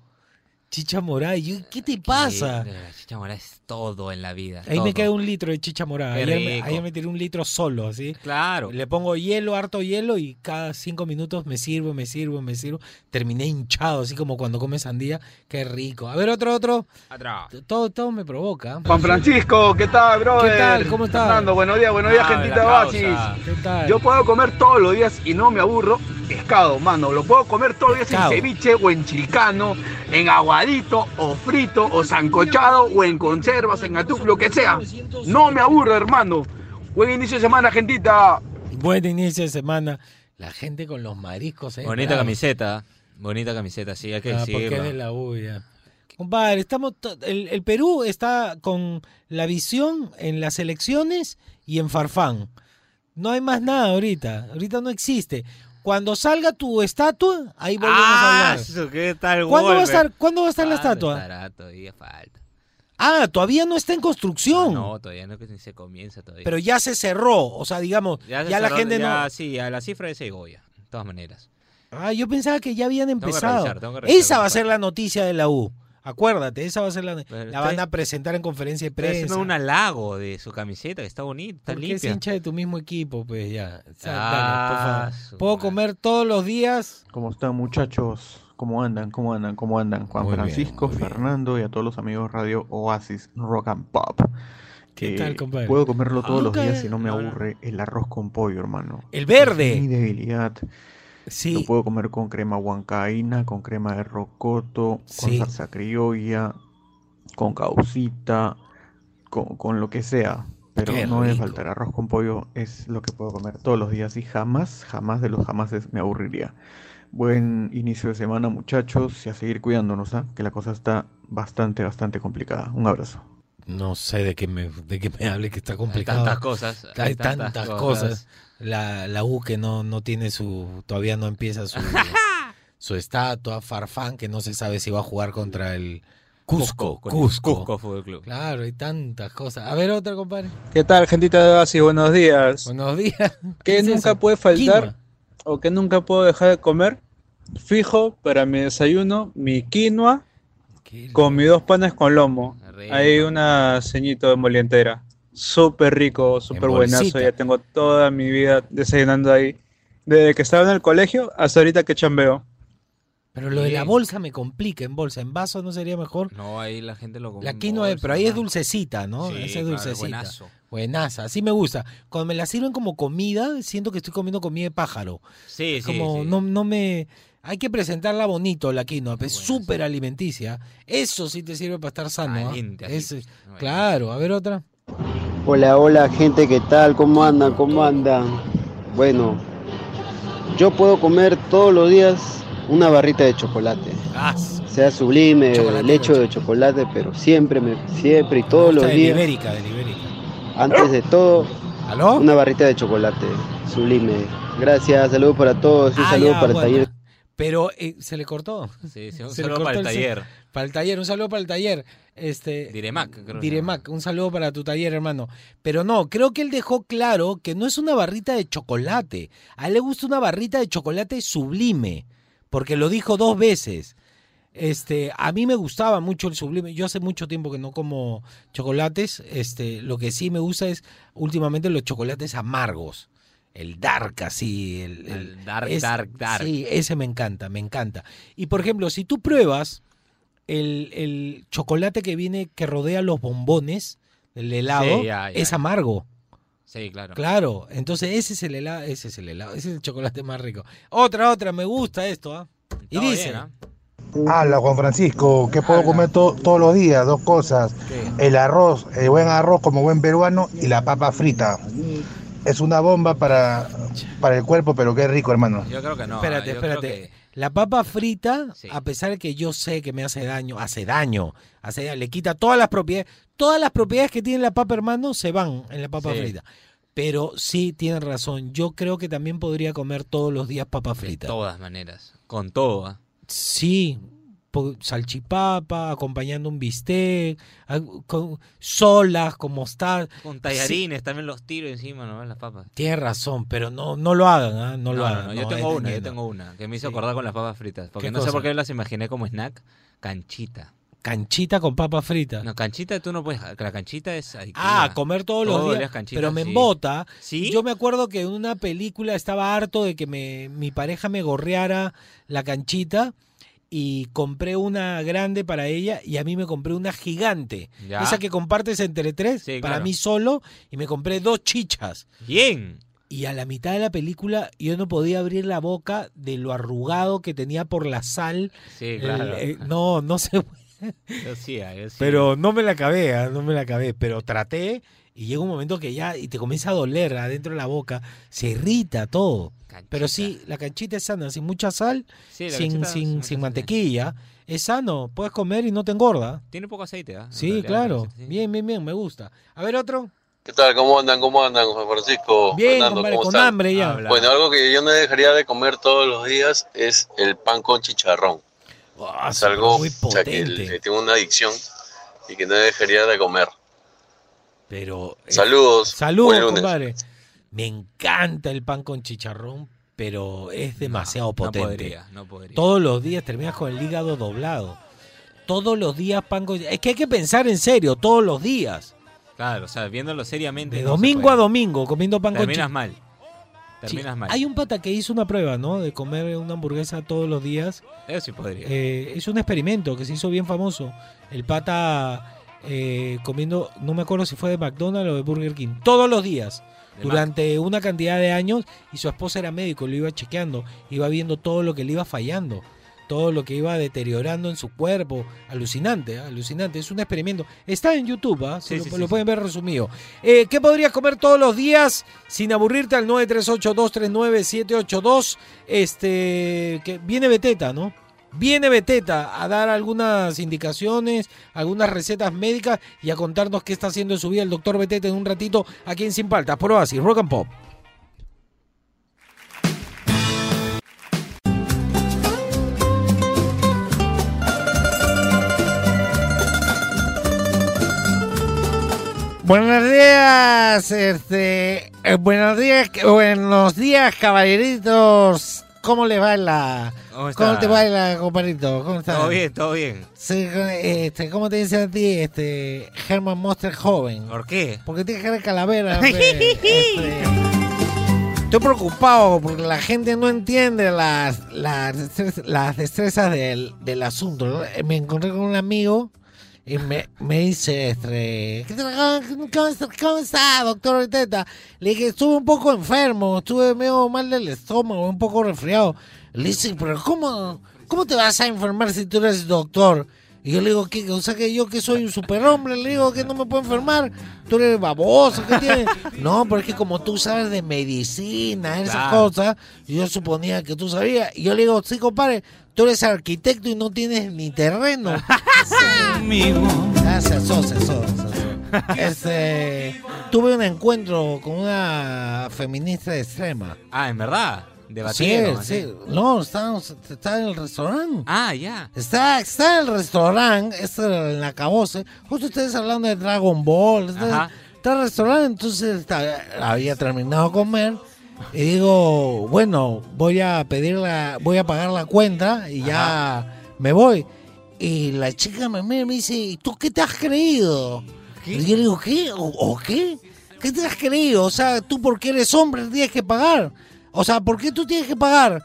Chicha morada. Y yo, ¿qué te pasa? La chicha morada es todo en la vida. Ahí me cae un litro de chicha morada. Qué Ayer ayer me tiré un litro solo, así. Claro. Le pongo hielo, harto hielo y cada cinco minutos me sirvo, me sirvo, me sirvo. Terminé hinchado, así como cuando comes sandía. Qué rico. A ver, otro, otro. Atrás. Todo, todo me provoca. Juan Francisco, ¿qué tal, brother? ¿Qué tal? ¿Cómo estás? Fernando, buenos días, buenos días, Ah, gentita causa. ¿Qué tal? Yo puedo comer todos los días y no me aburro pescado, mano. Lo puedo comer todos los días en ceviche o en chilcano, en aguadito o frito o sancochado o en conservas, en atún, lo que sea. No me aburro, hermano. Buen inicio de semana, gentita. Buen inicio de semana. La gente con los mariscos. eh, Bonita bravo. camiseta. Bonita camiseta, sí, hay que Ah, porque es de la U ya. Compadre, estamos el, el Perú está con la visión en las elecciones y en Farfán. No hay más nada ahorita. Ahorita no existe. Cuando salga tu estatua, ahí volvemos a ¡Ah! hablar. su- ¿Qué tal ¿Cuándo va a estar, ¿cuándo va a estar la ¿Cuándo estatua? estará? Todavía falta. Ah, todavía no está en construcción. No, todavía no que ni se comienza todavía. Pero ya se cerró. O sea, digamos, ya, se la cerró, gente ya, no. Sí, a la cifra de Segovia, de todas maneras. Ah, yo pensaba que ya habían que empezado. revisar, tengo que revisar esa va a ser la noticia de la U. Acuérdate, esa va a ser la. Pero La van a presentar en conferencia de prensa. haciendo un halago de su camiseta, que está bonita, está Porque es limpia. hincha de tu mismo equipo, pues ya. O sea, Ah, dale, por favor. su Puedo comer todos los días. ¿Cómo están muchachos? ¿Cómo andan? ¿Cómo andan? ¿Cómo andan? Juan Muy Francisco, bien. Fernando y a todos los amigos Radio Oasis Rock and Pop. ¿Qué Eh, tal, compadre? Puedo comerlo todos los días y no me aburre el arroz con pollo, hermano. El verde. Es mi debilidad. Lo Sí. puedo comer con crema huancaína, con crema de rocoto, con Sí. salsa criolla, con caucita, con, con lo que sea. Pero Qué no debe rico. faltar. Arroz con pollo es lo que puedo comer todos los días y jamás, jamás de los jamases me aburriría. Buen inicio de semana, muchachos, y a seguir cuidándonos, ¿ah? que la cosa está bastante, bastante complicada. Un abrazo. No sé de qué me, de qué me hable, que está Hay complicado. tantas cosas. Hay tantas cosas. La, la U que no, no tiene su. Todavía no empieza su. su estatua, Farfán, que no se sabe si va a jugar contra el Cusco. Cusco. Cusco Fútbol Club. Claro, hay tantas cosas. A ver, otra, compadre. ¿Qué tal, gentita de Basi? Buenos días. Buenos días. ¿Qué es nunca eso? puede faltar. O que nunca puedo dejar de comer? Fijo para mi desayuno, mi quinoa con mis dos panes con lomo. Hay una ceñito de molientera. Súper rico, súper buenazo. Ya tengo toda mi vida desayunando ahí. Desde que estaba en el colegio hasta ahorita que chambeo. Pero lo de la bolsa me complica en bolsa. En vaso no sería mejor. No, ahí la gente lo come. La quinoa, bolsa, pero ahí es dulcecita, ¿no? Sí, Esa es claro, dulcecita. buenazo. Buenaza, así me gusta. Cuando me la sirven como comida, siento que estoy comiendo comida de pájaro. Sí, sí, Como sí. no, no me. Hay que presentarla bonito la quinoa, es súper alimenticia. Eso sí te sirve para estar sano. ¿ah? Caliente, así. Ese- claro, a ver otra. Hola, hola gente, ¿qué tal? ¿Cómo andan? ¿Cómo andan? Bueno, yo puedo comer todos los días una barrita de chocolate. Ah, Sea sublime, Chocolate lecho de chocolate, pero siempre, me, siempre y todos los de días, Ibérica, de Ibérica. antes de todo, ¿Aló? una barrita de chocolate, sublime. Gracias, saludos para todos, un Ah, saludo ya, para bueno. el taller. Pero eh, se le cortó. Sí, sí, un Se saludo cortó para el taller. Para el taller, un saludo para el taller. Este, Diremac, creo Diremac, un saludo para tu taller, hermano. Pero no, creo que él dejó claro que no es una barrita de chocolate. A él le gusta una barrita de chocolate sublime, porque lo dijo dos veces. Este, a mí me gustaba mucho el sublime. Yo hace mucho tiempo que no como chocolates. Este, lo que sí me gusta es últimamente los chocolates amargos. El dark, así. El, el- dark, es- dark, dark. Sí, ese me encanta, me encanta. Y por ejemplo, si tú pruebas el, el chocolate que viene, que rodea los bombones, el helado, Sí, ya, ya, es amargo. Sí, claro. Claro, entonces ese es el helado, ese es el helado, ese es el chocolate más rico. Otra, otra, me gusta esto, ¿ah? Y dice, bien, ¿ah? Habla Juan Francisco, que puedo comer to- todos los días, dos cosas. El arroz, el buen arroz como buen peruano y la papa frita. Es una bomba para, para el cuerpo, pero qué rico, hermano. Yo creo que no. espérate, espérate. La papa frita, a pesar de que yo sé que me hace daño, hace daño, hace daño, le quita todas las propiedades, todas las propiedades que tiene la papa, hermano, se van en la papa Sí. frita. Pero sí tienen razón, yo creo que también podría comer todos los días papa De frita. todas maneras. Con todo. ¿ah? Sí, salchipapa, acompañando un bistec, con, solas, con mostaza. Con Sí, tallarines también los tiro encima, ¿no? Las papas. tienes razón, pero no, no lo hagan, ¿ah? no, lo hagan. Yo no, tengo es una, yo tengo una que me hizo Sí. acordar con las papas fritas. Porque ¿Qué no sé por qué las imaginé como snack. Canchita. Canchita con papa frita. No, canchita tú no puedes. La canchita es adictiva. Ah, comer todos, los días. canchita, pero me sí. embota. ¿Sí? Yo me acuerdo que en una película estaba harto de que me, mi pareja me gorreara la canchita y compré una grande para ella y a mí me compré una gigante. Ya. Esa que compartes entre tres, Sí, para claro. mí solo, y me compré dos chichas. Bien. Y a la mitad de la película yo no podía abrir la boca de lo arrugado que tenía por la sal. Sí, El- claro. eh, no, no sé. Yo sí, yo sí. Pero no me la acabé, ah, no me la acabé. Pero traté y llega un momento que ya y te comienza a doler adentro de la boca, se irrita todo. Pero sí, la canchita es sana, sin mucha sal, Sí, sin, sin, sin mantequilla. Es sano, puedes comer y no te engorda. Tiene poco aceite, ¿ah? Sí, realidad, claro. sí. Bien, bien, bien, me gusta. A ver otro. ¿Qué tal? ¿Cómo andan? ¿Cómo andan, Juan Francisco? Bien, Fernando, compadre, ¿cómo con están? hambre ya. Habla. Bueno, algo que yo no dejaría de comer todos los días es el pan con chicharrón. es algo muy o sea, que potente. tengo una adicción y que no dejaría de comer. Pero. eh, Saludos. Saludos, compadre. Me encanta el pan con chicharrón, pero es demasiado potente. podría, no podría. Todos los días terminas con el hígado doblado. Todos los días pan con Es que hay que pensar en serio, todos los días. Claro, o sea, viéndolo seriamente. De no domingo a domingo, comiendo pan con Terminas mal. Sí, Terminas mal. Hay un pata que hizo una prueba, ¿no? De comer una hamburguesa todos los días. Eso sí podría. Eh, es un experimento que se hizo bien famoso. El pata eh, comiendo, no me acuerdo si fue de McDonald's o de Burger King, todos los días. Durante una cantidad de años y su esposa era médico, lo iba chequeando, iba viendo todo lo que le iba fallando, todo lo que iba deteriorando en su cuerpo. Alucinante, ¿eh? alucinante. Es un experimento. Está en YouTube, ¿ah? Se Sí, lo, sí, lo sí, pueden ver resumido. Eh, ¿Qué podrías comer todos los días sin aburrirte al 938-239-782? Este, que viene Beteta, ¿no? Viene Beteta a dar algunas indicaciones, algunas recetas médicas y a contarnos qué está haciendo en su vida el doctor Beteta en un ratito aquí en Sin Paltas. Por Oasis, Rock and Pop. Buenos días, este, eh, buenos días, buenos días, caballeritos ¿Cómo le va la, ¿Cómo está? cómo te va la, compadrito? ¿Cómo estás? Todo bien, todo bien. Sí, este, ¿cómo te dice a ti, este, Herman Monster joven? ¿Por qué? Porque tiene cara de calavera. pe, este. Estoy preocupado porque la gente no entiende las, las, destres- las destrezas del, del asunto. Eh, Me encontré con un amigo y me, me dice, este, ¿qué tal? ¿Cómo, está, doctor Teta? Le dije, estuve un poco enfermo, estuve medio mal del estómago, un poco resfriado. Le dice, pero ¿cómo, cómo te vas a enfermar si tú eres doctor? Y yo le digo, ¿qué? O sea, que yo que soy un superhombre, le digo que no me puedo enfermar. Tú eres baboso, ¿qué tienes? No, pero es que como tú sabes de medicina, esas Claro. cosas, yo suponía que tú sabías. Y yo le digo, sí, compadre, tú eres arquitecto y no tienes ni terreno. Ah, se asó, se asó, se asó. Este, tuve un encuentro con una feminista extrema. Ah, ¿en verdad? Sí, Debatieron. sí. así. No, estábamos, está en el restaurante. Ah, ya. Está, está en el restaurante, está en la cabose. Justo ustedes hablando de Dragon Ball. Está, está en el restaurante, entonces está- había terminado de comer. Y digo, bueno, voy a pedir la, voy a pagar la cuenta y ya me voy. Y la chica me mira y me dice, ¿y tú qué te has creído? Y yo le digo, ¿qué? ¿O, o qué? ¿Qué te has creído? O sea, tú porque eres hombre tienes que pagar. O sea, ¿por qué tú tienes que pagar?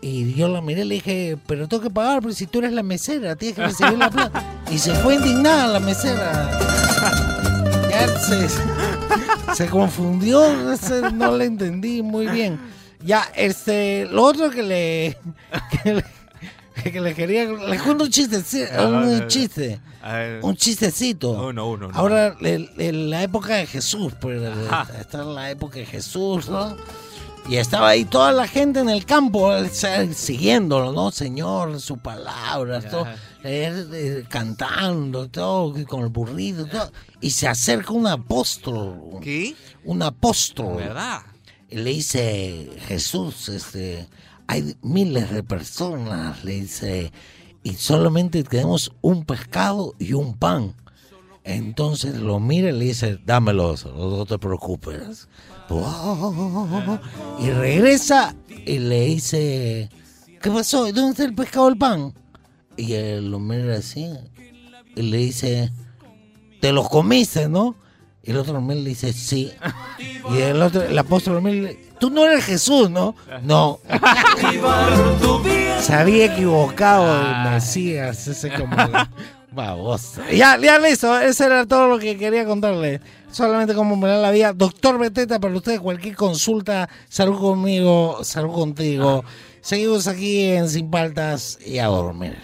Y yo la miré y le dije, pero tengo que pagar, pero si tú eres la mesera, tienes que recibir la plata. Y se fue indignada la mesera. Ya se, se confundió, no le entendí muy bien. Ya, este, lo otro que le, que le, que le quería, le cuento un chiste, un chiste, un chistecito. Uno, uno. Ahora, en, la época de Jesús, pues, está en la época de Jesús, ¿no? Y estaba ahí toda la gente en el campo siguiéndolo, ¿no? Señor, su palabra, todo, eh, eh, cantando, todo, con el burrito, todo. Y se acerca un apóstol. ¿Qué? Un apóstol. ¿Verdad? Y le dice, Jesús, este, hay miles de personas, le dice, y solamente tenemos un pescado y un pan. Entonces lo mira y le dice, dámelos, no te preocupes. Y regresa y le dice, ¿qué pasó? ¿Dónde está el pescado y el pan? Y él lo mira así y le dice, te los comiste, ¿no? Y el otro hombre le dice, sí. Y el otro, el apóstol le dice, tú no eres Jesús, ¿no? No. Se había equivocado el Mesías, ese como baboso. Ya, ya listo, eso era todo lo que quería contarle. Solamente me da la vida. Doctor Beteta, para ustedes cualquier consulta, salud conmigo, salud contigo. Seguimos aquí en Sin Paltas y a dormir.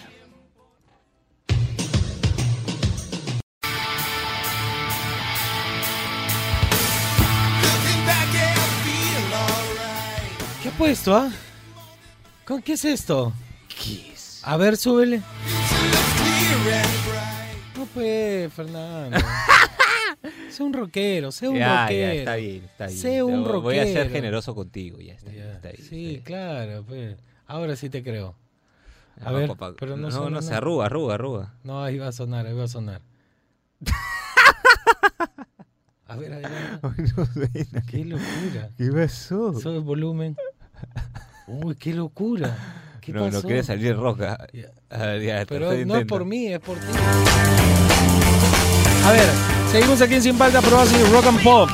¿Qué ha puesto, ah? ¿Con qué es esto? A ver, súbele. No pues, Fernando. sé un rockero, sé un Ya, ya, rockero. está bien, está bien. Sé un rockero. Voy a ser generoso contigo, ya está, bien, está bien. Sí, claro, pues. Ahora sí te creo. A No, ver, papá, pero no, no, suena no, se arruga, arruga, arruga. No, ahí va a sonar, ahí va a sonar. a ver, adelante. Qué locura. ¿Qué pasó? Sube el volumen. Uy, qué locura. ¿Qué no, pasó? no quiere salir roja. A ver, ya, Pero no es por mí, es por ti. A ver, seguimos aquí en Sin Falta Pro así Rock and Pop.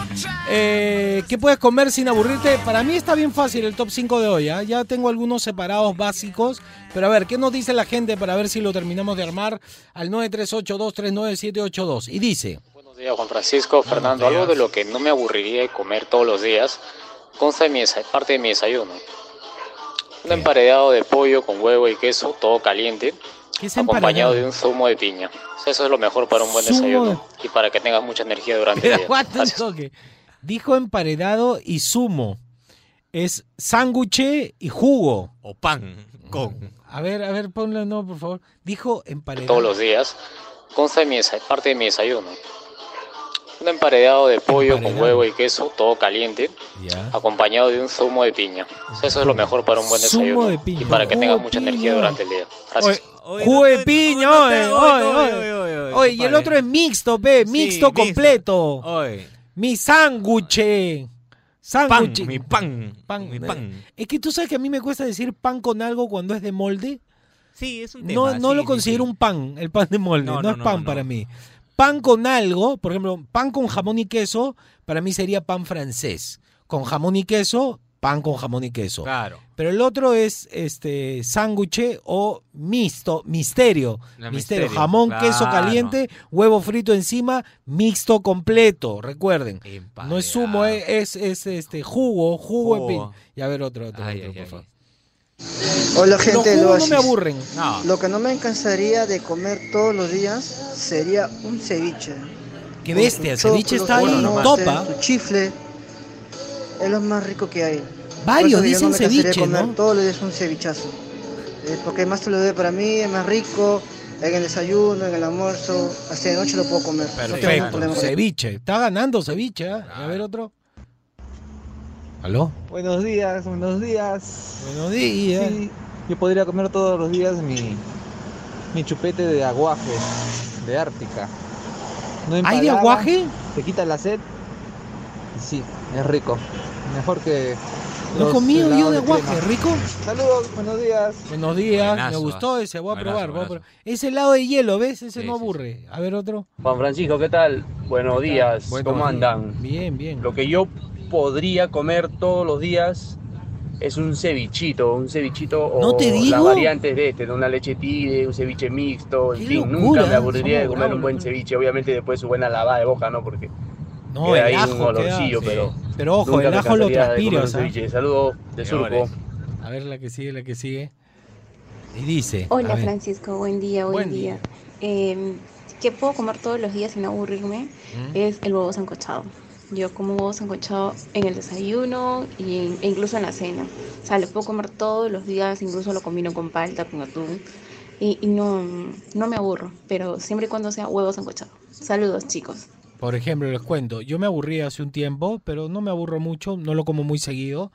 Eh, ¿Qué puedes comer sin aburrirte? Para mí está bien fácil el top 5 de hoy. ¿ah? Ya tengo algunos separados básicos. Pero a ver, ¿qué nos dice la gente para ver si lo terminamos de armar? Al 938239782. Y dice... Buenos días, Juan Francisco. Fernando, algo de lo que no me aburriría de comer todos los días consta de mi parte de mi desayuno. Un emparedado de pollo con huevo y queso, todo caliente, ¿Qué es acompañado de un zumo de piña. Eso es lo mejor para un buen Zumo desayuno y para que tengas mucha energía durante el día. un toque. Dijo emparedado y zumo. Es sándwich y jugo. O pan con. A ver, a ver, ponle no, por favor. Dijo emparedado. Todos los días consta de mi desa- parte de mi desayuno. Un emparedado de pollo con huevo y queso, todo caliente, acompañado de un zumo de piña. Eso es lo mejor para un buen Zumo desayuno de piña. y para que tengas mucha piña. energía durante el día. Gracias. Oye, Jugo de piña, oye, oye, oye. Y el otro es mixto, pe, mixto completo. Mi sándwich. Sándwich. mi pan. Pan. Mi pan. Es que tú sabes que a mí me cuesta decir pan con algo cuando es de molde. Sí, es un No, tema, no sí, lo sí, considero un pan, el pan de molde. No, No, no, es no, pan no, para no. mí. Pan con algo, por ejemplo, pan con jamón y queso, para mí sería pan francés. Con jamón y queso, pan con jamón y queso. Claro. Pero el otro es este sándwich o mixto, misterio. Misterio, misterio, jamón, queso caliente, huevo frito encima, mixto completo. Recuerden, no es zumo, es, es, es, este jugo, jugo, Jugo. pi- Y a ver otro, otro, otro, por favor. Hola gente Los del jugos no me aburren. Lo que no me cansaría de comer todos los días sería un ceviche. Qué Con bestia, el ceviche está ahí, camote, topa. Tu chifle. Es lo más rico que hay. Varios dicen no ceviche, comer ¿no? Todos los días un cevichazo. Eh, porque más te lo doy para mí, es más rico. En el desayuno, en el almuerzo, hasta de noche lo puedo comer. No Perfecto. eso. Ceviche. Está ganando ceviche. ¿ah? A ver otro. ¿Aló? Buenos días, buenos días. Buenos días. Sí, yo podría comer todos los días mi, mi chupete de aguaje, de Ártica. No ¿Hay de aguaje? Te quita la sed. Y sí, es rico. Mejor que. No comido yo de aguaje, crema. ¿rico? Saludos, buenos días. Buenos días, Buenazo, me gustó ah. ese, voy a Buenazo, probar. voy a buenazo. probar. Es helado de hielo, ¿ves? Ese Sí, no sí, aburre. A ver otro. Juan Francisco, ¿qué tal? Buenos días, Buenos ¿cómo días. andan? Bien, bien. Lo que yo podría comer todos los días es un cevichito, un cevichito ¿No o te las digo? variantes de este, de una leche tigre, un ceviche mixto, en fin, locura, nunca me aburriría de comer bravos, un buen ceviche, obviamente después su buena lavada de boca, ¿no? Porque No, queda el ahí ajo un olorcillo, queda- pero sí. Pero ojo, nunca el me ajo lo transpiras, ¿ah? ceviche. Saludos de Surco. A ver la que sigue, la que sigue. Y dice. Hola. Francisco, buen día, buen, Buen día. Eh, ¿Qué puedo comer todos los días sin aburrirme? ¿Mm? Es el huevo sancochado. Yo como huevo sancochado en el desayuno y en- e incluso en la cena. O sea, lo puedo comer todos los días, incluso lo combino con palta, con atún. Y, y no, no me aburro, pero siempre y cuando sea huevo sancochado. Saludos chicos. Por ejemplo, les cuento, yo me aburrí hace un tiempo, pero no me aburro mucho, no lo como muy seguido,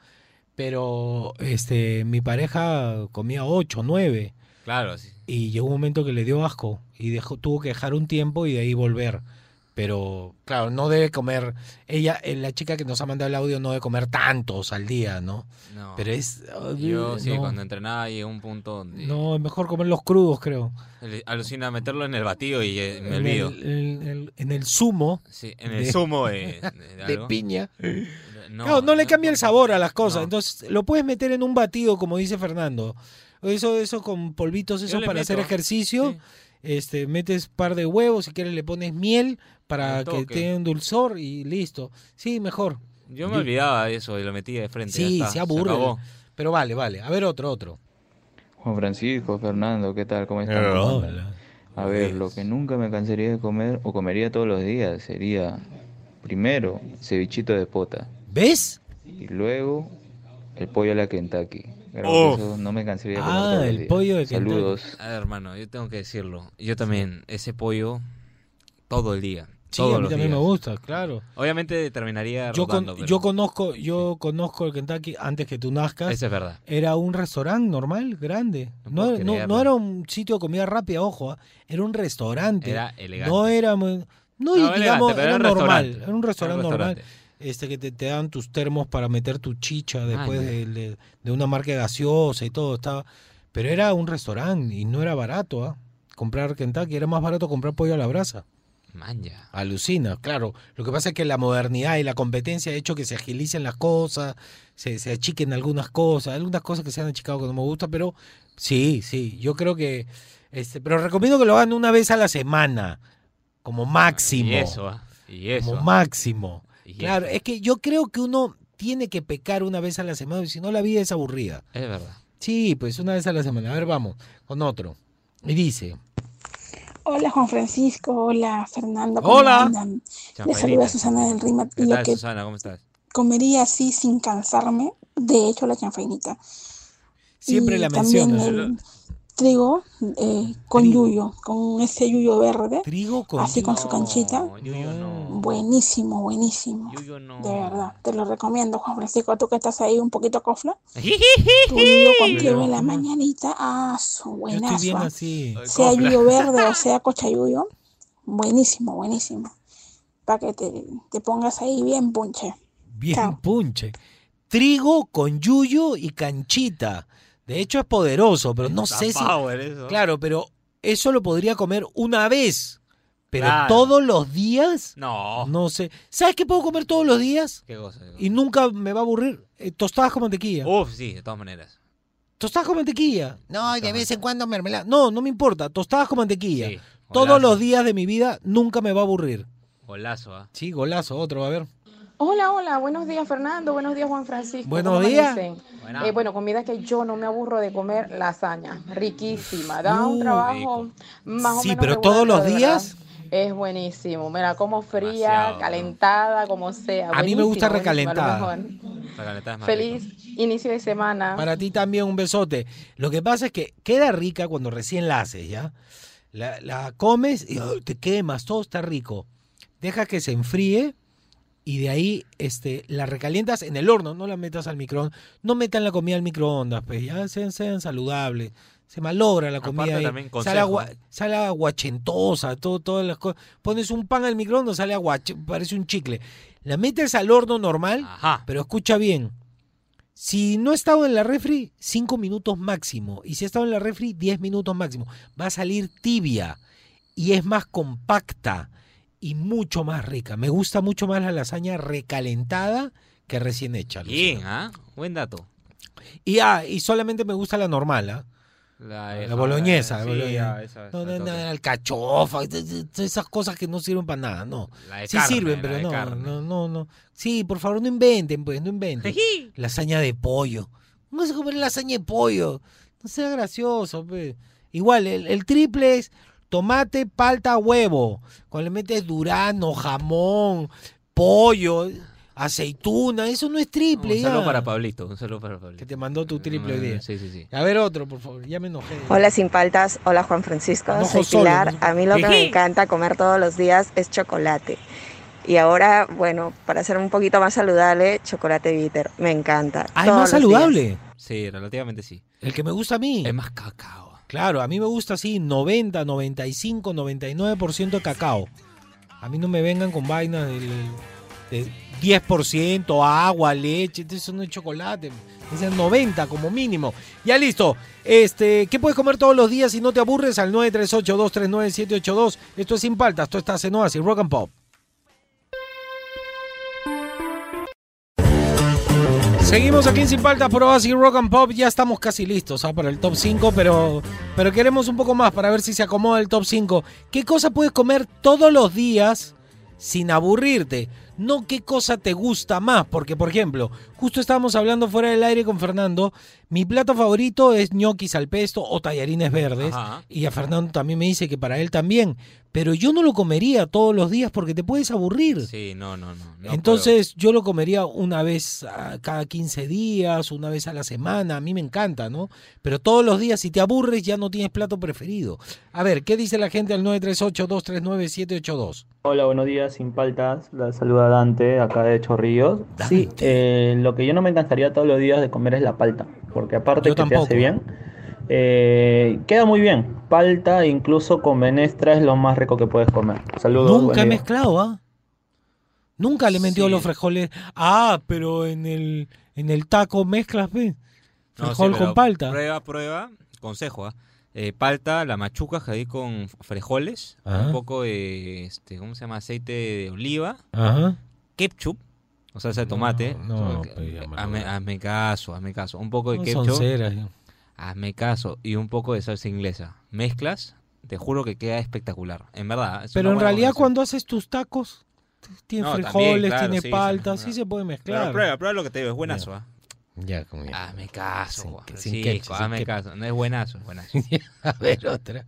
pero este mi pareja comía 8, 9 Claro, sí. y llegó un momento que le dio asco y dejó, tuvo que dejar un tiempo y de ahí volver. Pero claro, no debe comer, ella, eh, la chica que nos ha mandado el audio no debe comer tantos al día, ¿no? No. Pero es... Yo sí, no, cuando entrenaba a un punto donde no, es mejor comerlos crudos, creo. alucina meterlo en el batido y eh, me En olvido. el, en el- en el zumo. Sí, en el zumo de- de de piña. No, Claro, no le cambia el sabor a las cosas. Entonces, lo puedes meter en un batido, como dice Fernando. Eso, eso con polvitos, eso para hacer ejercicio. Este, metes par de huevos, si quieres le pones miel para que tenga un dulzor y listo. Sí, mejor. Yo me olvidaba de eso y lo metía de frente. Sí, ya está, se aburre. Pero vale, vale. A ver otro, otro. Juan Francisco, Fernando, ¿qué tal? ¿Cómo están? Hola. ¿Cómo andan? A ver, lo que nunca me cansaría de comer o comería todos los días sería, primero, cevichito de pota. ¿Ves? Y luego, el pollo a la Kentucky. Eso no me cansaría de comer Ah, todos los el días. pollo de Kentucky. Saludos. A ver, hermano, yo tengo que decirlo. Yo también, ese pollo, todo el día. Sí, todos a mí los también me días. gusta, claro. Obviamente terminaría Yo, con- rodando, pero yo conozco yo conozco el Kentucky antes que tú nazcas. Eso es verdad. Era un restaurante normal, grande. No, puedo no, no era un sitio de comida rápida, ojo. ah. Era un restaurante. Era elegante. No era muy- No, No, y elegante, digamos, pero era era un normal. restaurante. Era un restaurante Era un normal. restaurante. Este que te, te dan tus termos para meter tu chicha después ya. de, de- de una marca gaseosa y todo. estaba Pero era un restaurante y no era barato, ¿ah? Comprar Kentucky. Era más barato comprar pollo a la brasa. Manja. Alucina, claro. Lo que pasa es que la modernidad y la competencia ha hecho que se agilicen las cosas, se, se achiquen algunas cosas, algunas cosas que se han achicado que no me gusta, pero sí, sí, yo creo que, este, pero recomiendo que lo hagan una vez a la semana, como máximo. Y eso, ah, y eso. Como máximo. Y Claro, es que yo creo que uno tiene que pecar una vez a la semana, si no la vida es aburrida. Es verdad. Sí, pues una vez a la semana. A ver, vamos, con otro. Y dice, Hola Juan Francisco, hola Fernando. ¿cómo Hola. Les saluda Susana del Rima. ¿Qué Lo tal, que Susana? ¿Cómo estás? comería así sin cansarme, de hecho la chanfainita. siempre Y la también mencionas. el trigo eh, con yuyo, con ese yuyo verde. Trigo con Así con su canchita. Buenísimo, buenísimo. De verdad, te lo recomiendo, Juan Francisco. Tú que estás ahí un poquito cofla. tu yuyo con trigo en la mañanita. Ah, su Yo buenazo. estoy bien ah. así. Sea yuyo verde o sea cochayuyo. Buenísimo, buenísimo. Para que te, te pongas ahí bien punche. Bien punche. Trigo con yuyo y canchita. De hecho es poderoso, pero no Está sé si... eso. Claro, pero eso lo podría comer una vez. Pero Claro. todos los días, No. no sé. ¿Sabes qué puedo comer todos los días? ¿Qué cosa? Y nunca me va a aburrir. Eh, tostadas con mantequilla. Uf, sí, de todas maneras. Tostadas con mantequilla. No, y de vez en cuando mermelada. No, no me importa. Tostadas con mantequilla. Sí, Todos los días de mi vida nunca me va a aburrir. Golazo, ¿ah? Sí, golazo, otro, a ver. Hola, hola, buenos días Fernando, buenos días Juan Francisco. Buenos ¿Cómo días. Eh, bueno, comida que yo no me aburro de comer, lasaña, riquísima, da un Uh, trabajo más o Sí, menos pero regular, todos los verdad días. Es buenísimo, mira, como fría, calentada, como sea. A mí me gusta recalentada. es Feliz inicio de semana. Para ti también un besote. Lo que pasa es que queda rica cuando recién la haces, ¿ya? La, la comes y oh, te quemas, todo está rico. Deja que se enfríe y de ahí este, la recalientas en el horno, no la metas al microondas. No metan la comida al microondas, pues ya sean, sean saludables. Se malogra la comida. Ahí. consejo. sale, agua, sale aguachentosa, todo, todas las cosas. Pones un pan al microondas, sale aguache, parece un chicle. La metes al horno normal, pero escucha bien. Si no ha estado en la refri, 5 minutos máximo. Y si ha estado en la refri, 10 minutos máximo. Va a salir tibia y es más compacta y mucho más rica. Me gusta mucho más la lasaña recalentada que recién hecha. Bien, ¿ah? Buen dato. Y, ah, y solamente me gusta la normal, ¿ah? La, La boloñesa. la sí, boloñesa. ah, esa- no, no, no, alcachofa, esas cosas que no sirven para nada, no. La Sí carne, sirven, la pero no, carne. no, no, no. Sí, por favor, no inventen, pues, no inventen. Lasaña de pollo. No vas a comer lasaña de pollo. No sea gracioso, pues. Igual, el, el triple es tomate, palta, huevo. Cuando le metes durano, jamón, pollo, aceituna, eso no es triple. Un saludo ya. para Pablito, un saludo para Pablito. Que te mandó tu triple hoy día. Sí, sí, sí. A ver otro, por favor, ya me enojé. Hola sin paltas, hola Juan Francisco, Enojo soy solo, Pilar. A mí lo que me encanta comer todos los días es chocolate. Y ahora, bueno, para ser un poquito más saludable, chocolate bitter. Me encanta. Ah, es más días. saludable. Sí, relativamente sí. El que me gusta a mí. Es más cacao. Claro, a mí me gusta así 90, 95, 99% de cacao. A mí no me vengan con vainas del, de 10%, agua, leche, eso no es chocolate. El 90 como mínimo. Ya listo. Este, ¿qué puedes comer todos los días si no te aburres? Al 938-239-782. Esto es sin paltas, esto está en Oasis, Rock and Pop. Seguimos aquí en Sin Paltas por Oasis Rock and Pop. Ya estamos casi listos ¿ah? para el top 5, pero, pero queremos un poco más para ver si se acomoda el top 5. ¿Qué cosa puedes comer todos los días sin aburrirte? No qué cosa te gusta más, porque por ejemplo, justo estábamos hablando fuera del aire con Fernando, mi plato favorito es ñoquis al pesto o tallarines verdes, Ajá. y a Fernando también me dice que para él también, pero yo no lo comería todos los días porque te puedes aburrir. Sí, no, no, no. no Entonces yo lo comería una vez a cada 15 días, una vez a la semana, a mí me encanta, ¿no? Pero todos los días si te aburres ya no tienes plato preferido. A ver, ¿qué dice la gente al 938-239-782? Hola, buenos días, sin paltas. La saluda Dante, acá de Chorrillos. Sí, eh, lo que yo no me cansaría todos los días de comer es la palta, porque aparte Yo que te tampoco. hace bien, eh, queda muy bien. Palta, incluso con menestra, es lo más rico que puedes comer. Saludos. Nunca he mezclado, ¿ah? Nunca le metió los frijoles. Ah, pero en el, en el taco mezclas, ¿ves? No, sí, Frijol con palta. Prueba, prueba. Consejo, ¿ah? Eh, palta, la machucas ahí con frijoles, Ajá. un poco de, este, ¿cómo se llama? Aceite de oliva, Ajá. ketchup, o salsa de tomate. no, lo hazme, hazme caso, hazme caso. Un poco de No ketchup. sonceras, ya. Hazme caso. Y un poco de salsa inglesa. Mezclas, te juro que queda espectacular. En verdad. es Pero en realidad combinación. cuando haces tus tacos, tienes No, frijoles, también, claro, tienes sí, sí, palta, sí, sí, se puede mezclar. prueba, prueba lo que te digo, es buenazo, ¿ah? Ya, como ya. Hazme caso, sin sin hazme ketchup. caso. No es buenazo, es buenazo. A ver, otra.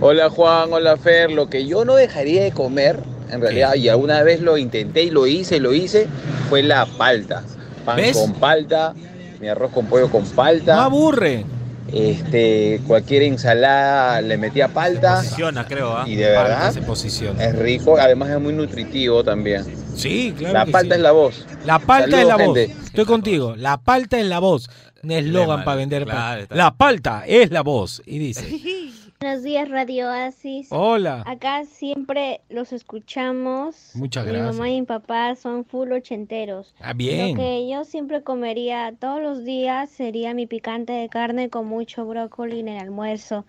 Hola Juan, hola Fer. Lo que yo no dejaría de comer, en realidad, y alguna vez lo intenté y lo hice, lo hice, fue la palta. Pan ¿Ves? con palta, mi arroz con pollo con palta. No aburre. Este, cualquier ensalada le metía palta. Posiciona, creo, ¿ah? Y de verdad Palta se posiciona. es rico, además es muy nutritivo también. Sí, claro. La que palta sí. es la voz. La palta Saludos, es la gente. voz. Estoy contigo. La palta es la voz. Un eslogan para vender. claro, está. La palta es la voz. Y dice. Buenos días, Radio Oasis. Hola. Acá siempre los escuchamos. Muchas Mi gracias. mamá y mi papá son full ochenteros. Ah, bien. Lo que yo siempre comería todos los días sería mi picante de carne con mucho brócoli en el almuerzo.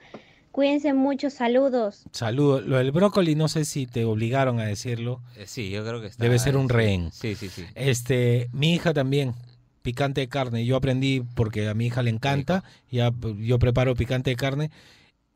Cuídense mucho, saludos. Saludos. Lo del brócoli, no sé si te obligaron a decirlo. Eh, Sí, yo creo que está. Debe ser un rehén. Sí, sí, sí. Este, mi hija también, picante de carne. Yo aprendí porque a mi hija le encanta. Ya yo preparo picante de carne.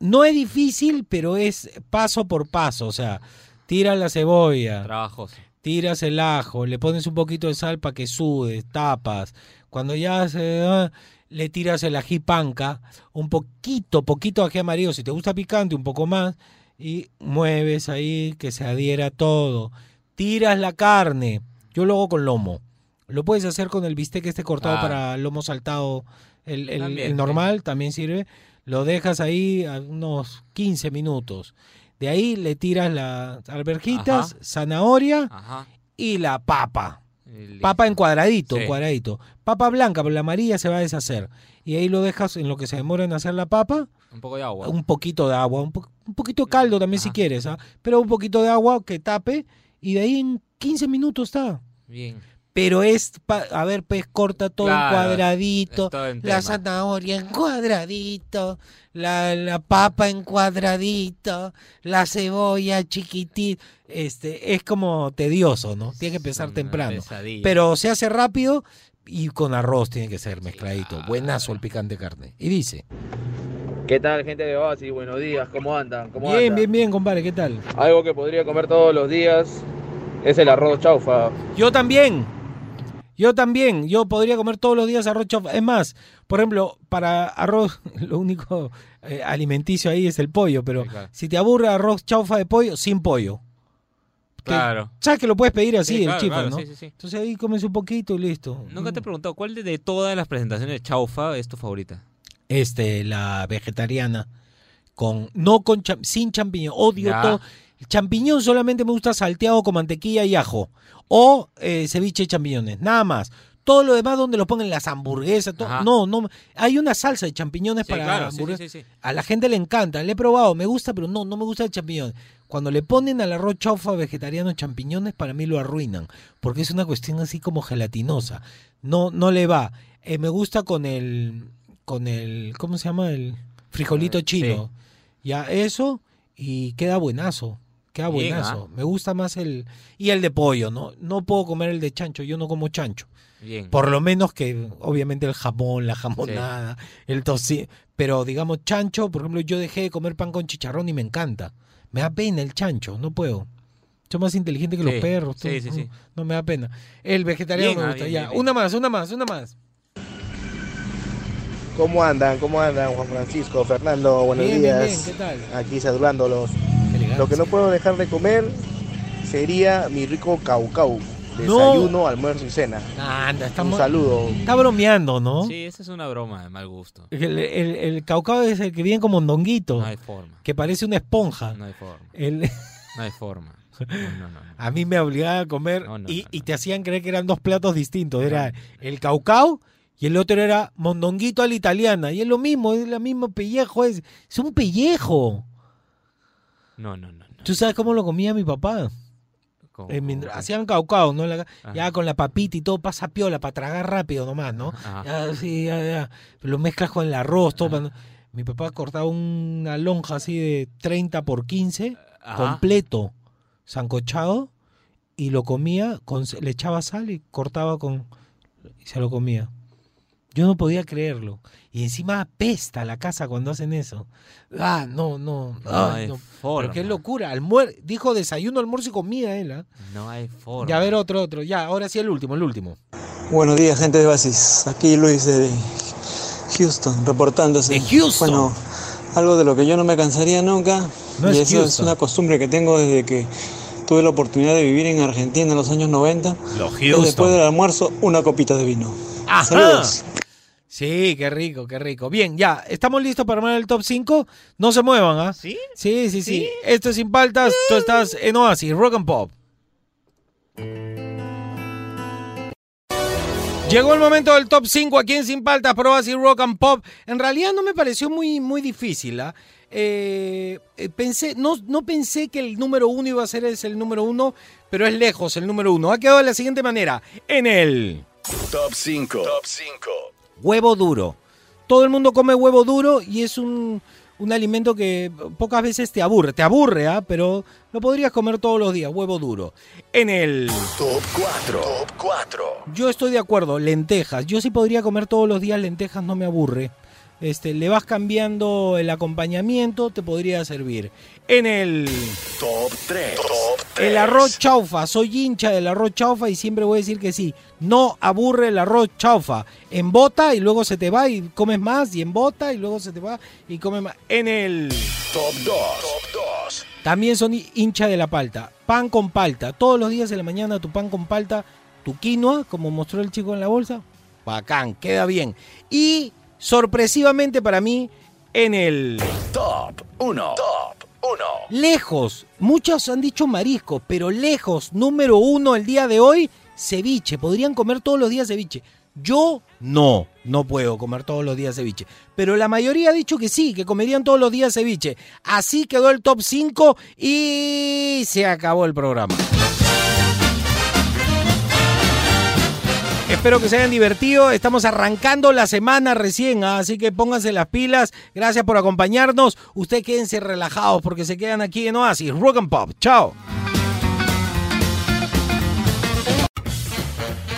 No es difícil, pero es paso por paso. O sea, tira la cebolla, Trabajoso. tiras el ajo, le pones un poquito de sal para que sude, tapas. Cuando ya se le tiras el ají panca, un poquito, poquito ají amarillo, si te gusta picante, un poco más, y mueves ahí que se adhiera todo. Tiras la carne. Yo lo hago con lomo. Lo puedes hacer con el bistec este cortado Ah. para lomo saltado, el, el- normal también sirve. Lo dejas ahí a unos 15 minutos. De ahí le tiras las alberjitas, Ajá. zanahoria Ajá. y la papa. Listo. Papa en cuadradito, Sí. cuadradito. Papa blanca, pero la amarilla se va a deshacer. Y ahí lo dejas en lo que se demora en hacer la papa, Un poco de agua. un poquito de agua, un, po- un poquito de caldo también si quieres, ¿ah? pero un poquito de agua que tape y de ahí en 15 minutos está. Bien. Pero es, pa- a ver, pues corta todo en cuadradito, es todo en la tema. zanahoria en cuadradito, la, la papa en cuadradito, la cebolla chiquitita. Este, es como tedioso, ¿no? Tiene que empezar temprano. pesadilla. Pero se hace rápido y con arroz tiene que ser mezcladito. Buenazo el picante carne. Y dice, ¿Qué tal, gente de Oasis? Buenos días, ¿cómo andan? ¿Cómo bien, andan? bien, bien, compadre, ¿qué tal? Algo que podría comer todos los días es el arroz chaufa. Yo también. Yo también. Yo podría comer todos los días arroz chaufa. Es más, por ejemplo, para arroz, lo único eh, alimenticio ahí es el pollo, pero claro. si te aburre arroz chaufa de pollo, sin pollo. Que- Claro. ¿Sabes que lo puedes pedir así, Sí, el claro, chifa, claro, no? sí, sí, sí. Entonces ahí comes un poquito y listo. Nunca te he preguntado, ¿cuál de, de todas las presentaciones de Chaufa es tu favorita? Este, la vegetariana. Con, no con cham- sin champiñón. Odio Ya. todo. El champiñón solamente me gusta salteado con mantequilla y ajo. O eh, ceviche de champiñones. Nada más. Todo lo demás donde lo ponen las hamburguesas. todo- no, no. Hay una salsa de champiñones Sí, para claro, hamburguesas. sí, sí. A la gente le encanta. Le he probado. Me gusta, pero no, no me gusta el champiñón. Cuando le ponen al arroz chaufa vegetariano champiñones, para mí lo arruinan. Porque es una cuestión así como gelatinosa. No, no le va. Eh, me gusta con el, con el, ¿cómo se llama? El frijolito chino. Ya eso y queda buenazo. Queda Bien, buenazo. ¿ah? Me gusta más el y el de pollo, ¿no? No puedo comer el de chancho, yo no como chancho. Bien. Por lo menos que obviamente el jamón, la jamonada, el tocino, pero digamos chancho, por ejemplo, yo dejé de comer pan con chicharrón y me encanta. Me da pena el chancho, no puedo. Soy más inteligente que Sí, los perros. sí, tú, sí, no, sí. No me da pena. El vegetariano Bien, me ah, gusta. bien, ya. bien, bien. Una más, una más, una más. ¿Cómo andan? ¿Cómo andan, Juan Francisco? Fernando, buenos Bien, bien, días. bien, ¿qué tal? Aquí saludándolos. Lo que no puedo dejar de comer sería mi rico caucau. No. Desayuno, almuerzo y cena. Anda, Un estamos, saludo. está bromeando, ¿no? Sí, esa es una broma de mal gusto. El, el, el caucao es el que viene como mondonguito. No hay forma. Que parece una esponja. No hay forma. El- No hay forma. No, no, no. a mí me obligaban a comer No, no, y, y te hacían creer que eran dos platos distintos. Era el caucao y el otro era mondonguito a la italiana. Y es lo mismo, es el mismo pellejo. Es, es un pellejo. No, no, no. ¿Tú sabes cómo lo comía mi papá? ¿Cómo, Eh, hacían caucao, ¿no? La- ya con la papita y todo pasa piola para tragar rápido nomás, ¿no? Ya, sí, ya, ya. Lo mezclas con el arroz, todo. pa- Mi papá cortaba una lonja así de 30 por 15, Ajá. completo, sancochado, y lo comía, con, le echaba sal y cortaba con... y se lo comía. Yo no podía creerlo. Y encima apesta la casa cuando hacen eso. Ah, no, no. No ay, hay no. forma. Pero qué locura. Almuer dijo desayuno, almuerzo y comida él, ¿ah? No hay forma. Ya, a ver otro, otro. Ya, ahora sí el último, el último. Buenos días, gente de Basis. Aquí Luis de Houston, reportándose. De Houston. Bueno, algo de lo que yo no me cansaría nunca. No y es eso es Houston. una costumbre que tengo desde que tuve la oportunidad de vivir en Argentina en los años 90. Los es después del almuerzo, una copita de vino. Saludos. Sí, qué rico, qué rico. Bien, ya, ¿estamos listos para armar el top 5? No se muevan, ¿ah? ¿Sí? Sí, sí, sí. Esto es Sin Paltas, tú estás en Oasis, Rock and Pop. Llegó el momento del top 5 aquí en Sin Paltas, por Oasis, Rock and Pop. En realidad no me pareció muy, muy difícil, ¿ah? Eh, eh, pensé, no, no pensé que el número uno iba a ser ese el número uno, pero es lejos el número uno. Ha quedado de la siguiente manera. En el Top 5. Top 5. Huevo duro. Todo el mundo come huevo duro y es un, un alimento que pocas veces te aburre. Te aburre, ¿ah? pero lo podrías comer todos los días, huevo duro. En el Top 4. Top 4. Yo estoy de acuerdo, lentejas. Yo sí podría comer todos los días lentejas, no me aburre. Este, le vas cambiando el acompañamiento, te podría servir. En el Top 3. Top 3. el arroz chaufa, soy hincha del arroz chaufa y siempre voy a decir que sí. No aburre el arroz chaufa. Embota y luego se te va y comes más y embota y luego se te va y comes más. En el Top 2. Top 2. también son hincha de la palta. Pan con palta. Todos los días de la mañana tu pan con palta, tu quinoa, como mostró el chico en la bolsa. Bacán, queda bien. Y sorpresivamente para mí, en el Top 1. Top 1. lejos, muchos han dicho marisco, pero lejos, número uno el día de hoy, ceviche. Podrían comer todos los días ceviche. Yo no, no puedo comer todos los días ceviche. Pero la mayoría ha dicho que sí, que comerían todos los días ceviche. Así quedó el top 5 y se acabó el programa. Espero que se hayan divertido. Estamos arrancando la semana recién, ¿ah? así que pónganse las pilas. Gracias por acompañarnos. Ustedes quédense relajados porque se quedan aquí en Oasis. Rock and Pop. Chao.